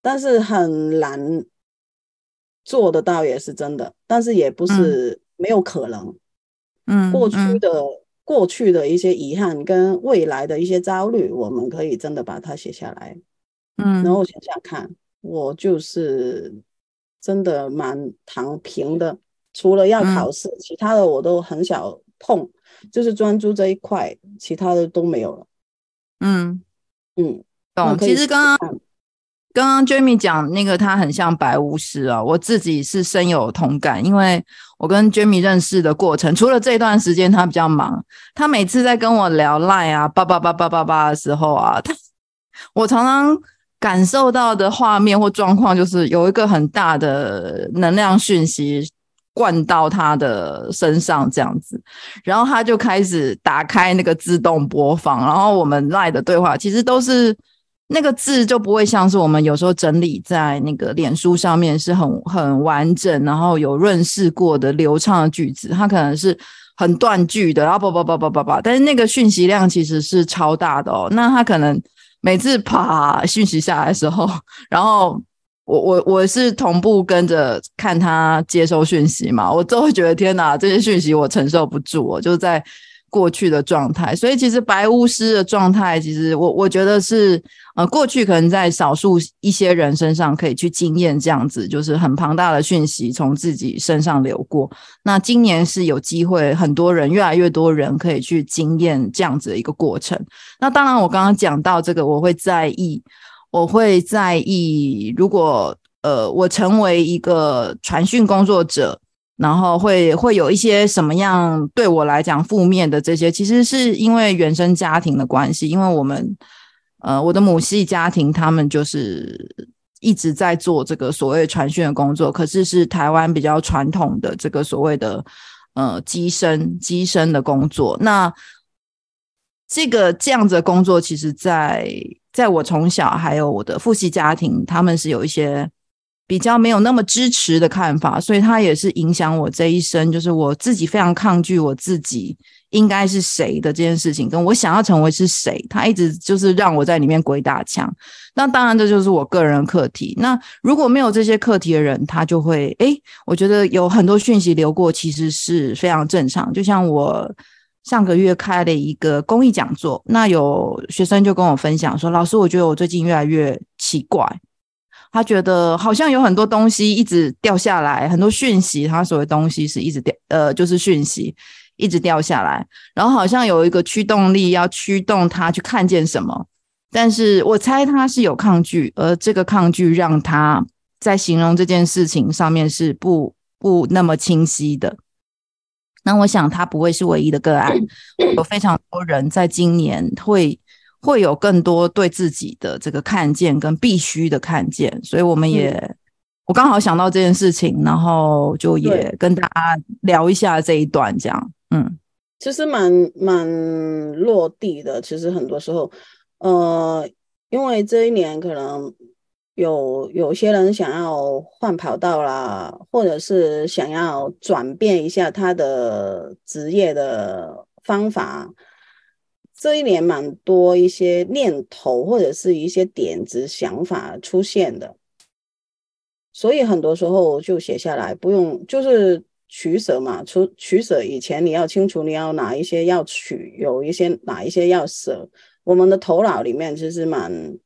但是很难做得到，也是真的。但是也不是没有可能。嗯，过去的、嗯、过去的一些遗憾跟未来的一些焦虑，我们可以真的把它写下来。嗯，然后想想看。我就是真的蛮躺平的，除了要考试，嗯、其他的我都很少碰，就是专注这一块，其他的都没有了。嗯嗯，懂。其实刚刚刚刚 Jamie 讲那个他很像白巫师啊，我自己是深有同感，因为我跟 Jamie 认识的过程，除了这段时间他比较忙，他每次在跟我聊 Line 啊，叭叭叭叭叭叭的时候啊，他 (laughs) 我常常感受到的画面或状况，就是有一个很大的能量讯息灌到他的身上这样子，然后他就开始打开那个自动播放，然后我们 Line 的对话其实都是。那个字就不会像是我们有时候整理在那个脸书上面是很很完整，然后有润饰过的流畅的句子，它可能是很断句的，然后叭叭叭叭叭叭，但是那个讯息量其实是超大的哦。那他可能每次啪讯息下来的时候，然后我我我是同步跟着看他接收讯息嘛，我都会觉得天哪，这些讯息我承受不住，我就在。过去的状态，所以其实白巫师的状态，其实我我觉得是，呃，过去可能在少数一些人身上可以去经验这样子，就是很庞大的讯息从自己身上流过。那今年是有机会，很多人越来越多人可以去经验这样子的一个过程。那当然，我刚刚讲到这个，我会在意，我会在意，如果呃，我成为一个传讯工作者。然后会会有一些什么样对我来讲负面的这些，其实是因为原生家庭的关系，因为我们呃我的母系家庭他们就是一直在做这个所谓传讯的工作，可是是台湾比较传统的这个所谓的呃机身机身的工作。那这个这样子的工作，其实在在我从小还有我的父系家庭，他们是有一些。比较没有那么支持的看法，所以他也是影响我这一生，就是我自己非常抗拒我自己应该是谁的这件事情，跟我想要成为是谁，他一直就是让我在里面鬼打墙。那当然这就是我个人的课题。那如果没有这些课题的人，他就会诶，我觉得有很多讯息流过，其实是非常正常。就像我上个月开了一个公益讲座，那有学生就跟我分享说：“老师，我觉得我最近越来越奇怪。”他觉得好像有很多东西一直掉下来，很多讯息，他所谓东西是一直掉，呃，就是讯息一直掉下来，然后好像有一个驱动力要驱动他去看见什么，但是我猜他是有抗拒，而这个抗拒让他在形容这件事情上面是不不那么清晰的。那我想他不会是唯一的个案，有非常多人在今年会。会有更多对自己的这个看见跟必须的看见，所以我们也，嗯、我刚好想到这件事情，然后就也跟大家聊一下这一段，这样，嗯，其实蛮蛮落地的。其实很多时候，呃，因为这一年可能有有些人想要换跑道啦，或者是想要转变一下他的职业的方法。这一年蛮多一些念头或者是一些点子想法出现的，所以很多时候就写下来，不用就是取舍嘛。出取舍以前你要清楚你要哪一些要取，有一些哪一些要舍。我们的头脑里面其实蛮。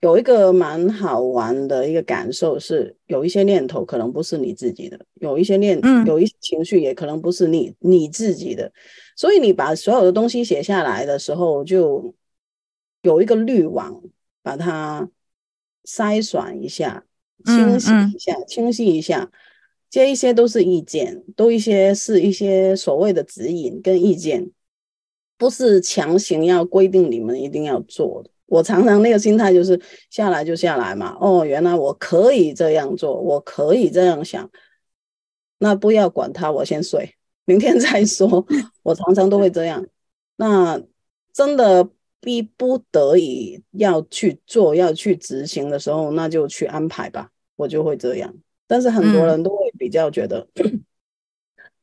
有一个蛮好玩的一个感受是，有一些念头可能不是你自己的，有一些念，嗯，有一些情绪也可能不是你你自己的，所以你把所有的东西写下来的时候，就有一个滤网，把它筛选一下，清洗一下，清晰一下，这一些都是意见，都一些是一些所谓的指引跟意见，不是强行要规定你们一定要做的。我常常那个心态就是下来就下来嘛，哦，原来我可以这样做，我可以这样想，那不要管他，我先睡，明天 (laughs) 再说。(laughs) 我常常都会这样。那真的逼不得已要去做、要去执行的时候，那就去安排吧，我就会这样。但是很多人都会比较觉得、嗯、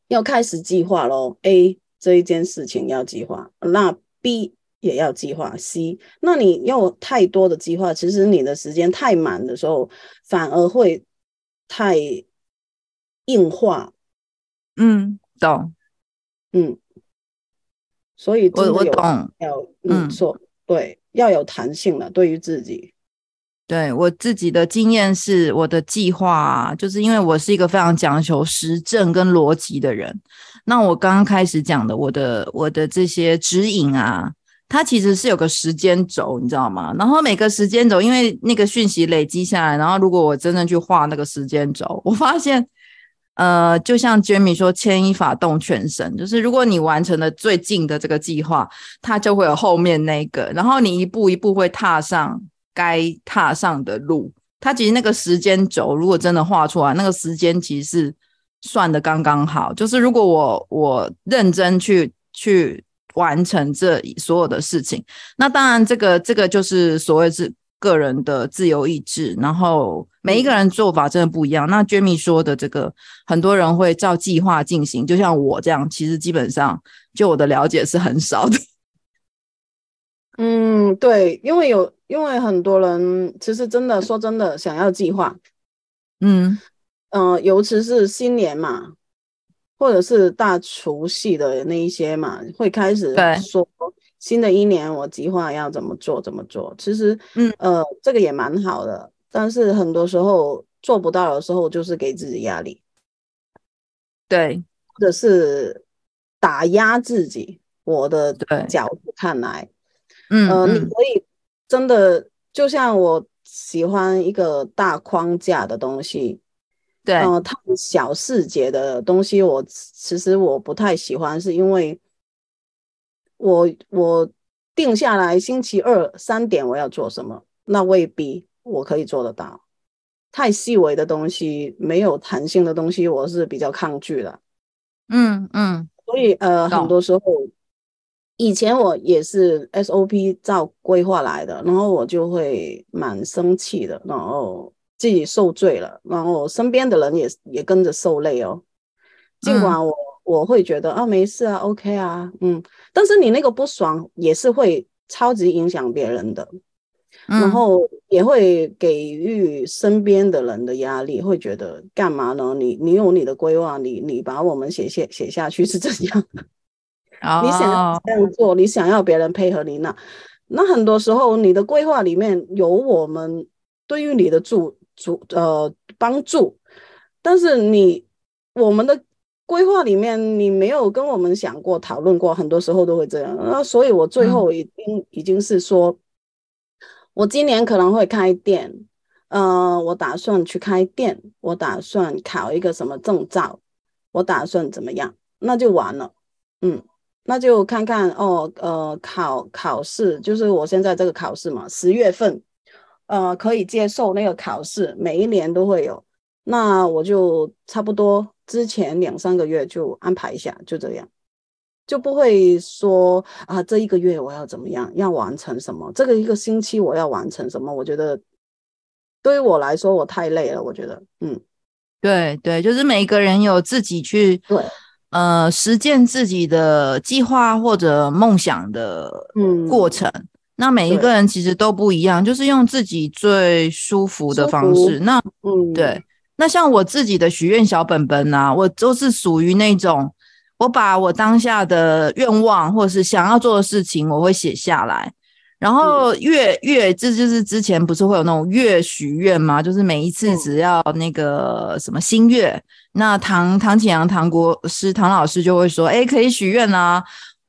要开始计划咯 A 这一件事情要计划，那 B。也要计划 C，那你有太多的计划，其实你的时间太满的时候，反而会太硬化。嗯，懂。嗯，所以我我懂。要嗯说对，要有弹性了。对于自己，对我自己的经验是，我的计划就是因为我是一个非常讲求实证跟逻辑的人。那我刚刚开始讲的，我的我的这些指引啊。它其实是有个时间轴，你知道吗？然后每个时间轴，因为那个讯息累积下来，然后如果我真正去画那个时间轴，我发现，呃，就像 Jamie 说，牵一发动全身，就是如果你完成了最近的这个计划，它就会有后面那个，然后你一步一步会踏上该踏上的路。它其实那个时间轴，如果真的画出来，那个时间其实是算得刚刚好。就是如果我我认真去去。完成这所有的事情，那当然，这个这个就是所谓是个人的自由意志，然后每一个人做法真的不一样。那 Jamie 说的这个，很多人会照计划进行，就像我这样，其实基本上就我的了解是很少的。(laughs) 嗯，对，因为有因为很多人其实真的说真的想要计划，嗯嗯、呃，尤其是新年嘛。或者是大除夕的那一些嘛，会开始说新的一年我计划要怎么做怎么做。其实，嗯呃，这个也蛮好的，但是很多时候做不到的时候，就是给自己压力，对，或者是打压自己。我的角度看来，嗯呃，你可以真的就像我喜欢一个大框架的东西。对，嗯、呃，他们小细节的东西，我其实我不太喜欢，是因为我我定下来星期二三点我要做什么，那未必我可以做得到。太细微的东西，没有弹性的东西，我是比较抗拒的。嗯嗯，所以呃，很多时候以前我也是 SOP 照规划来的，然后我就会蛮生气的，然后。自己受罪了，然后身边的人也也跟着受累哦。尽管我、嗯、我会觉得啊，没事啊，OK 啊，嗯，但是你那个不爽也是会超级影响别人的，嗯、然后也会给予身边的人的压力，会觉得干嘛呢？你你有你的规划，你你把我们写写写下去是怎样？哦、(laughs) 你想要这样做，你想要别人配合你，那那很多时候你的规划里面有我们对于你的助。助呃帮助，但是你我们的规划里面你没有跟我们想过讨论过，很多时候都会这样。那所以我最后已经、嗯、已经是说，我今年可能会开店，呃，我打算去开店，我打算考一个什么证照，我打算怎么样，那就完了，嗯，那就看看哦，呃，考考试就是我现在这个考试嘛，十月份。呃，可以接受那个考试，每一年都会有。那我就差不多之前两三个月就安排一下，就这样，就不会说啊，这一个月我要怎么样，要完成什么，这个一个星期我要完成什么。我觉得对于我来说，我太累了。我觉得，嗯，对对，就是每个人有自己去对呃实践自己的计划或者梦想的过程。嗯那每一个人其实都不一样，就是用自己最舒服的方式。那嗯，对，那像我自己的许愿小本本啊，我都是属于那种，我把我当下的愿望或者是想要做的事情，我会写下来。然后月月，这就是之前不是会有那种月许愿吗？就是每一次只要那个什么新月，那唐唐启阳唐国师唐老师就会说，哎，可以许愿啊。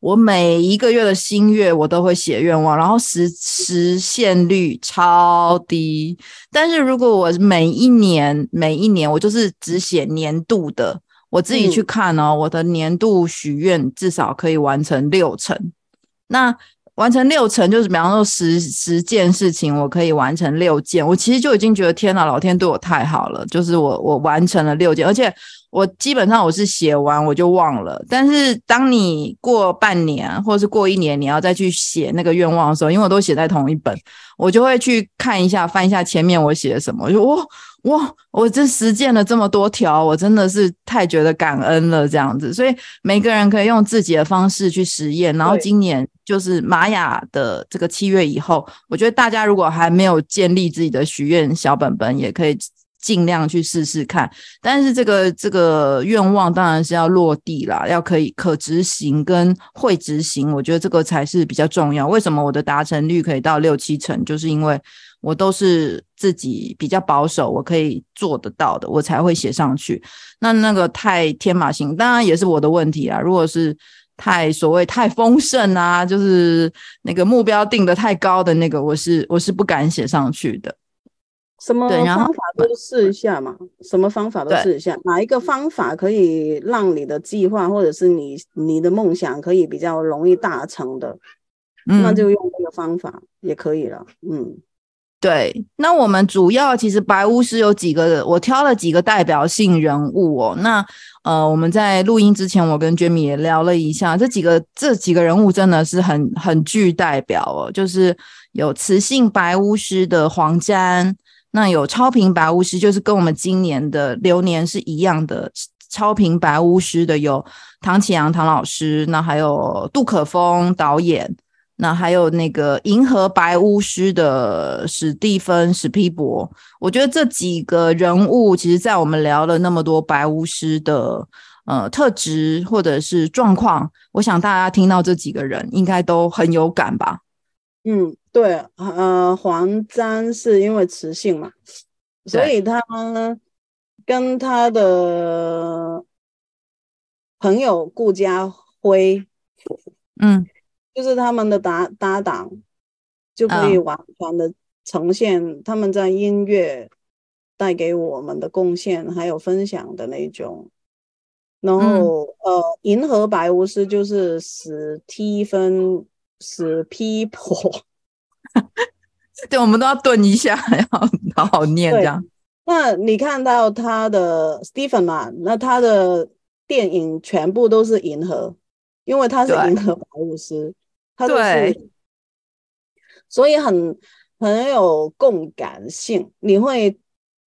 我每一个月的新月，我都会写愿望，然后实实现率超低。但是如果我每一年每一年，我就是只写年度的，我自己去看哦，嗯、我的年度许愿至少可以完成六成。那完成六成，就是比方说十十件事情，我可以完成六件，我其实就已经觉得天哪，老天对我太好了，就是我我完成了六件，而且。我基本上我是写完我就忘了，但是当你过半年或者是过一年，你要再去写那个愿望的时候，因为我都写在同一本，我就会去看一下，翻一下前面我写的什么，我就哇哇，我这实践了这么多条，我真的是太觉得感恩了这样子。所以每个人可以用自己的方式去实验。然后今年就是玛雅的这个七月以后，我觉得大家如果还没有建立自己的许愿小本本，也可以。尽量去试试看，但是这个这个愿望当然是要落地啦，要可以可执行跟会执行，我觉得这个才是比较重要。为什么我的达成率可以到六七成？就是因为我都是自己比较保守，我可以做得到的，我才会写上去。那那个太天马行，当然也是我的问题啊。如果是太所谓太丰盛啊，就是那个目标定得太高的那个，我是我是不敢写上去的。什么方法都试一下嘛，什么方法都试一下，哪一个方法可以让你的计划或者是你你的梦想可以比较容易达成的，嗯，那就用这个方法也可以了。嗯，对。那我们主要其实白巫师有几个，我挑了几个代表性人物哦。那呃，我们在录音之前，我跟 Jamie 也聊了一下，这几个这几个人物真的是很很具代表哦，就是有雌性白巫师的黄沾。那有超频白巫师，就是跟我们今年的流年是一样的。超频白巫师的有唐启阳唐老师，那还有杜可风导演，那还有那个银河白巫师的史蒂芬史匹博。我觉得这几个人物，其实在我们聊了那么多白巫师的呃特质或者是状况，我想大家听到这几个人应该都很有感吧。嗯。对，呃，黄沾是因为磁性嘛，所以他跟他的朋友顾家辉，嗯，就是他们的搭搭档，就可以完全的呈现他们在音乐带给我们的贡献，还有分享的那种。然后，嗯、呃，银河白巫师就是史蒂芬史匹柏。(laughs) 对，我们都要顿一下，(laughs) 要好好念这样。那你看到他的 Stephen 嘛？那他的电影全部都是银河，因为他是银河白巫师，他就是，所以很很有共感性。你会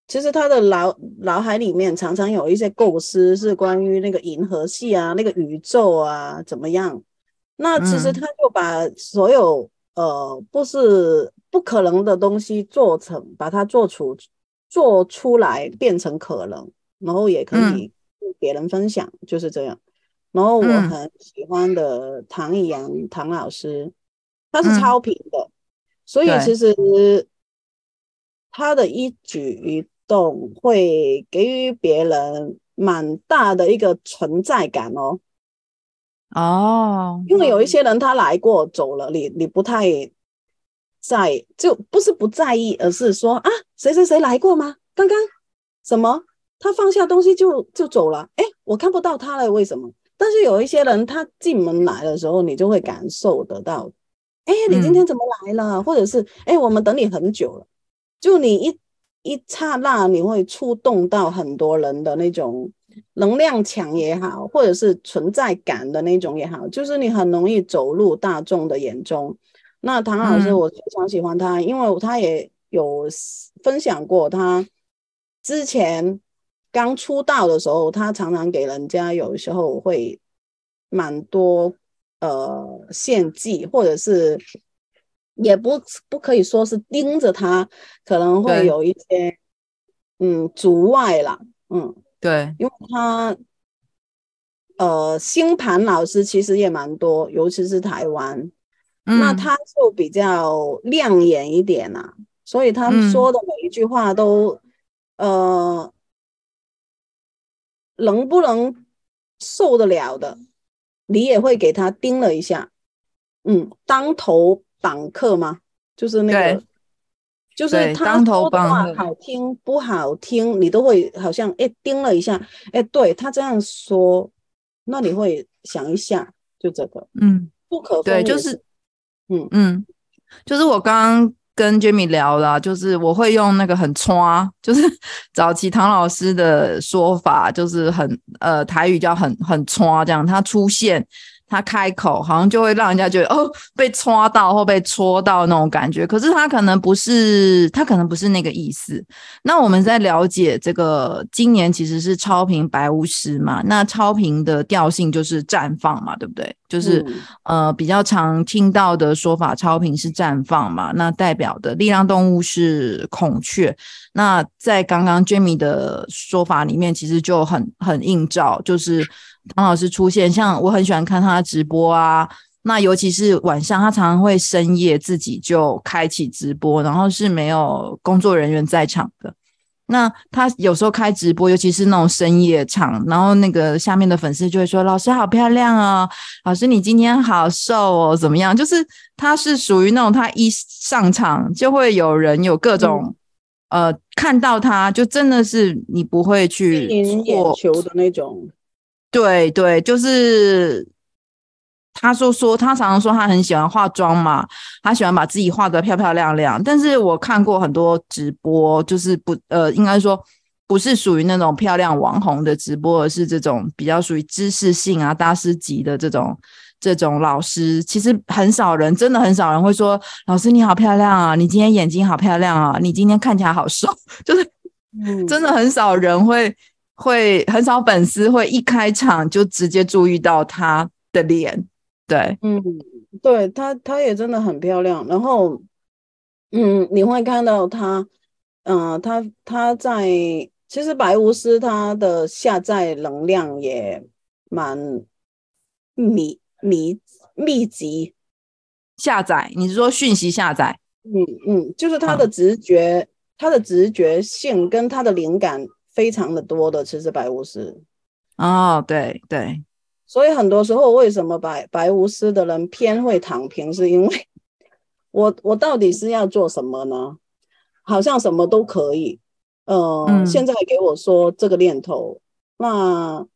其实他的脑脑海里面常常有一些构思，是关于那个银河系啊，那个宇宙啊怎么样？那其实他就把所有。呃，不是不可能的东西做成，把它做出做出来变成可能，然后也可以跟别人分享，嗯、就是这样。然后我很喜欢的唐以阳唐老师，他是超频的，嗯、所以其实他的一举一动会给予别人蛮大的一个存在感哦。哦，因为有一些人他来过走了，你你不太在，就不是不在意，而是说啊，谁谁谁来过吗？刚刚什么？他放下东西就就走了，哎，我看不到他了，为什么？但是有一些人他进门来的时候，你就会感受得到，哎，你今天怎么来了？或者是哎，我们等你很久了，就你一一刹那，你会触动到很多人的那种。能量强也好，或者是存在感的那种也好，就是你很容易走入大众的眼中。那唐老师，我非常喜欢他，嗯、因为他也有分享过，他之前刚出道的时候，他常常给人家有时候会蛮多呃献祭，或者是也不不可以说是盯着他，可能会有一些嗯阻碍啦，嗯。对，因为他，呃，星盘老师其实也蛮多，尤其是台湾，嗯、那他就比较亮眼一点呐、啊，所以他们说的每一句话都，嗯、呃，能不能受得了的，你也会给他盯了一下，嗯，当头棒喝吗？就是那个。就是他说的话好听不好听，你都会好像哎盯了一下，哎，对他这样说，那你会想一下，就这个，嗯，不可分，对，就是，嗯嗯，就是我刚刚跟 Jamie 聊了，就是我会用那个很抓，就是 (laughs) 早期唐老师的说法，就是很呃台语叫很很抓这样，他出现。他开口好像就会让人家觉得哦，被戳到或被戳到那种感觉，可是他可能不是，他可能不是那个意思。那我们在了解这个今年其实是超频白巫师嘛，那超频的调性就是绽放嘛，对不对？就是、嗯、呃比较常听到的说法，超频是绽放嘛，那代表的力量动物是孔雀。那在刚刚 Jamie 的说法里面，其实就很很映照，就是。唐老师出现，像我很喜欢看他的直播啊，那尤其是晚上，他常常会深夜自己就开启直播，然后是没有工作人员在场的，那他有时候开直播，尤其是那种深夜场，然后那个下面的粉丝就会说：“老师好漂亮哦，老师你今天好瘦哦，怎么样？”就是他是属于那种他一上场就会有人有各种、嗯、呃看到他就真的是你不会去引眼球的那种。对对，就是。他说说，他常常说他很喜欢化妆嘛，他喜欢把自己化得漂漂亮亮。但是我看过很多直播，就是不呃，应该说不是属于那种漂亮网红的直播，而是这种比较属于知识性啊、大师级的这种这种老师。其实很少人，真的很少人会说：“老师你好漂亮啊，你今天眼睛好漂亮啊，你今天看起来好瘦。(laughs) ”就是真的很少人会会很少粉丝会一开场就直接注意到他的脸。对，嗯，对她，她也真的很漂亮。然后，嗯，你会看到她，嗯、呃，她她在其实白巫师她的下载能量也蛮密密密集。下载，你是说讯息下载？嗯嗯，就是他的直觉，她、嗯、的直觉性跟他的灵感非常的多的，其实白巫师。哦，对对。所以很多时候，为什么白白巫师的人偏会躺平？是因为我我到底是要做什么呢？好像什么都可以。呃，嗯、现在给我说这个念头，那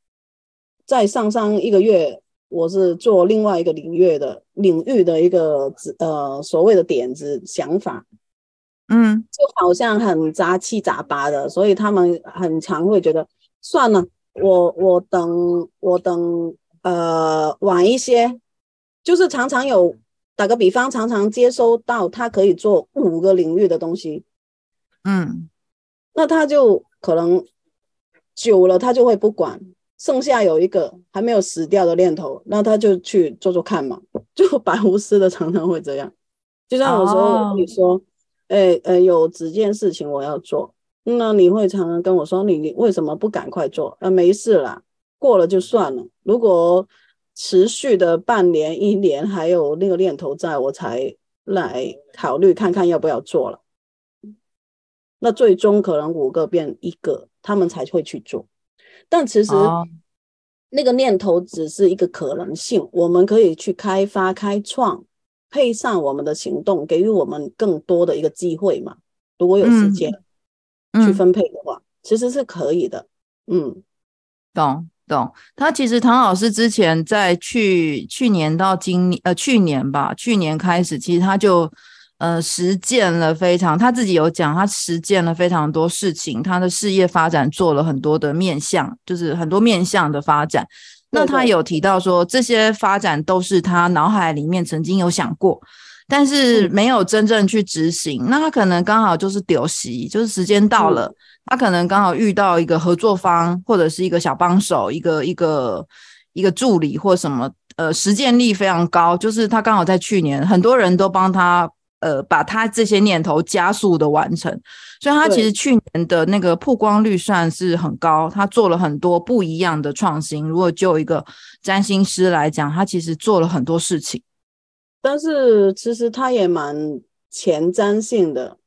在上上一个月，我是做另外一个领域的领域的一个呃所谓的点子想法，嗯，就好像很杂七杂八的，所以他们很常会觉得算了。我我等我等呃晚一些，就是常常有打个比方，常常接收到他可以做五个领域的东西，嗯，那他就可能久了他就会不管，剩下有一个还没有死掉的念头，那他就去做做看嘛，(laughs) 就白无私的常常会这样，就像有时候你说，哎，有几件事情我要做。那你会常常跟我说，你你为什么不赶快做？啊，没事啦，过了就算了。如果持续的半年、一年还有那个念头在，我才来考虑看看要不要做了。那最终可能五个变一个，他们才会去做。但其实那个念头只是一个可能性，我们可以去开发、开创，配上我们的行动，给予我们更多的一个机会嘛。如果有时间。嗯去分配的话，嗯、其实是可以的。嗯，懂懂。他其实唐老师之前在去去年到今年呃去年吧，去年开始，其实他就呃实践了非常，他自己有讲，他实践了非常多事情，他的事业发展做了很多的面向，就是很多面向的发展。那他有提到说，这些发展都是他脑海里面曾经有想过。但是没有真正去执行，嗯、那他可能刚好就是丢席，就是时间到了，嗯、他可能刚好遇到一个合作方或者是一个小帮手，一个一个一个助理或什么，呃，实践力非常高，就是他刚好在去年，很多人都帮他，呃，把他这些念头加速的完成，所以他其实去年的那个曝光率算是很高，他做了很多不一样的创新。如果就一个占星师来讲，他其实做了很多事情。但是其实他也蛮前瞻性的，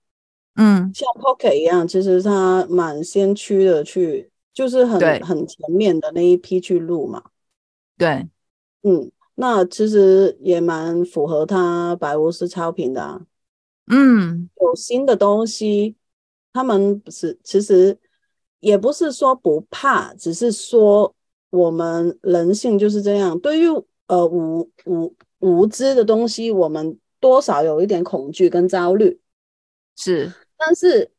嗯，像 Pocket 一样，其实他蛮先驱的去，就是很很前面的那一批去录嘛。对，嗯，那其实也蛮符合他白巫师超频的啊。嗯，有新的东西，他们不是，其实也不是说不怕，只是说我们人性就是这样。对于呃无无。无知的东西，我们多少有一点恐惧跟焦虑，是，但是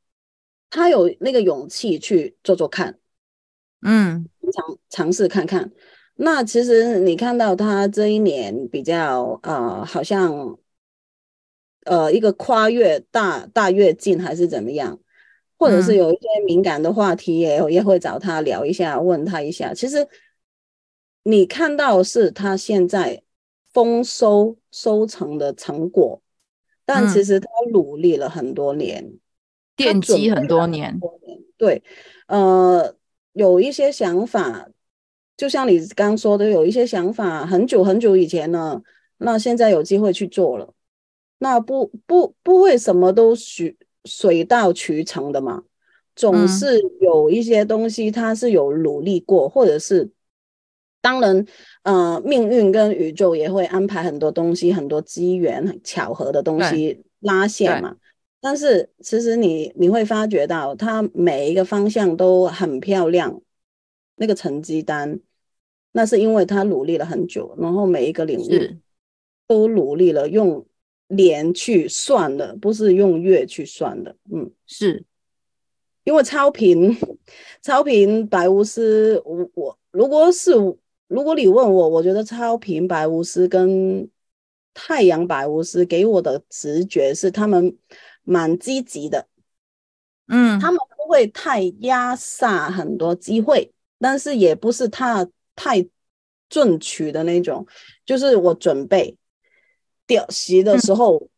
他有那个勇气去做做看，嗯，尝尝试看看。那其实你看到他这一年比较呃，好像呃一个跨越大大跃进还是怎么样，或者是有一些敏感的话题也也会找他聊一下，问他一下。其实你看到是他现在。丰收收成的成果，但其实他努力了很多年，嗯、奠基很多年。对，呃，有一些想法，就像你刚说的，有一些想法很久很久以前呢，那现在有机会去做了，那不不不会什么都水水到渠成的嘛。总是有一些东西它是有努力过，嗯、或者是当然，呃，命运跟宇宙也会安排很多东西，很多机缘巧合的东西拉线嘛。但是其实你你会发觉到，它每一个方向都很漂亮，那个成绩单，那是因为他努力了很久，然后每一个领域都努力了，用年去算的，不是用月去算的。嗯，是。因为超频，超频白巫师，我我如果是如果你问我，我觉得超频白巫师跟太阳白巫师给我的直觉是他们蛮积极的，嗯，他们不会太压煞很多机会，但是也不是太太准取的那种，就是我准备屌席的时候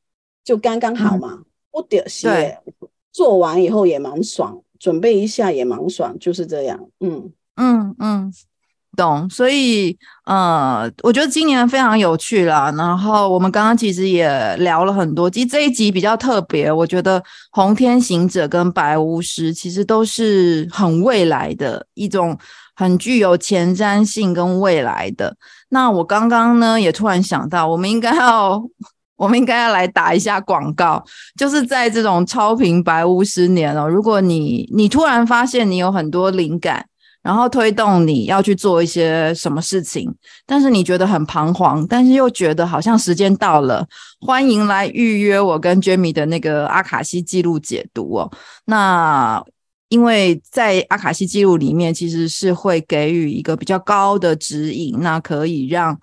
就刚刚好嘛，嗯、不屌席。做完以后也蛮爽，准备一下也蛮爽，就是这样。嗯嗯嗯，懂。所以呃，我觉得今年非常有趣啦。然后我们刚刚其实也聊了很多，其实这一集比较特别。我觉得红天行者跟白巫师其实都是很未来的一种，很具有前瞻性跟未来的。那我刚刚呢也突然想到，我们应该要。我们应该要来打一下广告，就是在这种超频白巫师年哦，如果你你突然发现你有很多灵感，然后推动你要去做一些什么事情，但是你觉得很彷徨，但是又觉得好像时间到了，欢迎来预约我跟 Jamie 的那个阿卡西记录解读哦。那因为在阿卡西记录里面，其实是会给予一个比较高的指引，那可以让。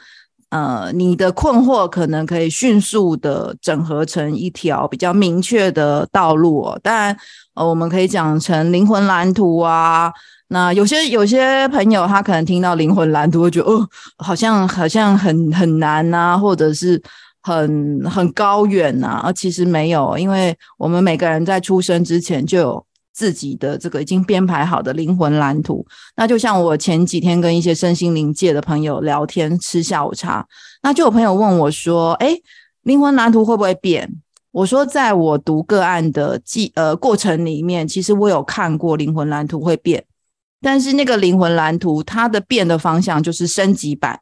呃，你的困惑可能可以迅速的整合成一条比较明确的道路哦。当然，呃，我们可以讲成灵魂蓝图啊。那有些有些朋友他可能听到灵魂蓝图会觉得，哦，好像好像很很难呐，啊，或者是很很高远呐。而其实没有，因为我们每个人在出生之前就有。自己的这个已经编排好的灵魂蓝图，那就像我前几天跟一些身心灵界的朋友聊天吃下午茶，那就有朋友问我说：“哎，灵魂蓝图会不会变？”我说：“在我读个案的记呃过程里面，其实我有看过灵魂蓝图会变，但是那个灵魂蓝图它的变的方向就是升级版，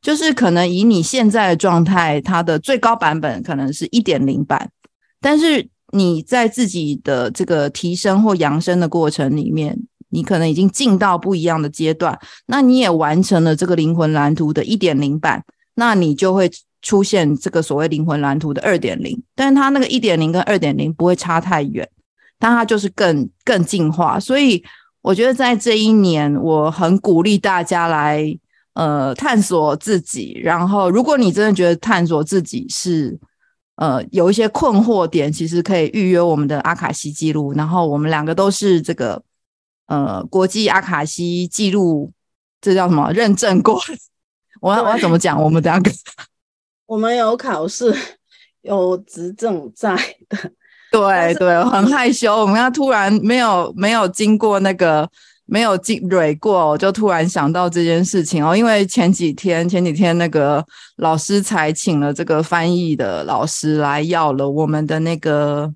就是可能以你现在的状态，它的最高版本可能是一点零版，但是。你在自己的这个提升或扬升的过程里面，你可能已经进到不一样的阶段，那你也完成了这个灵魂蓝图的一点零版，那你就会出现这个所谓灵魂蓝图的二点零，但是它那个一点零跟二点零不会差太远，但它就是更更进化。所以我觉得在这一年，我很鼓励大家来呃探索自己，然后如果你真的觉得探索自己是。呃，有一些困惑点，其实可以预约我们的阿卡西记录。然后我们两个都是这个呃国际阿卡西记录，这叫什么认证过？(laughs) 我要我要怎么讲？我们两个，(laughs) 我们有考试，有执政在的。对对，很害羞，我们要突然没有没有经过那个。没有进蕊过，我就突然想到这件事情哦，因为前几天前几天那个老师才请了这个翻译的老师来要了我们的那个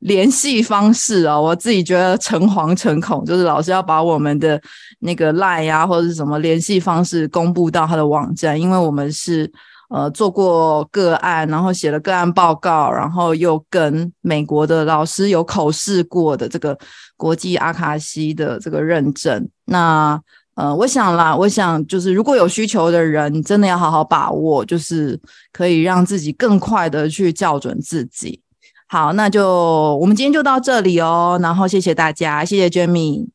联系方式哦，我自己觉得诚惶诚恐，就是老师要把我们的那个 line 呀、啊、或者是什么联系方式公布到他的网站，因为我们是。呃，做过个案，然后写了个案报告，然后又跟美国的老师有口试过的这个国际阿卡西的这个认证。那呃，我想啦，我想就是如果有需求的人，真的要好好把握，就是可以让自己更快的去校准自己。好，那就我们今天就到这里哦，然后谢谢大家，谢谢 Jamie，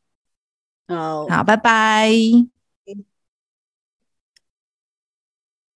好，好，拜拜。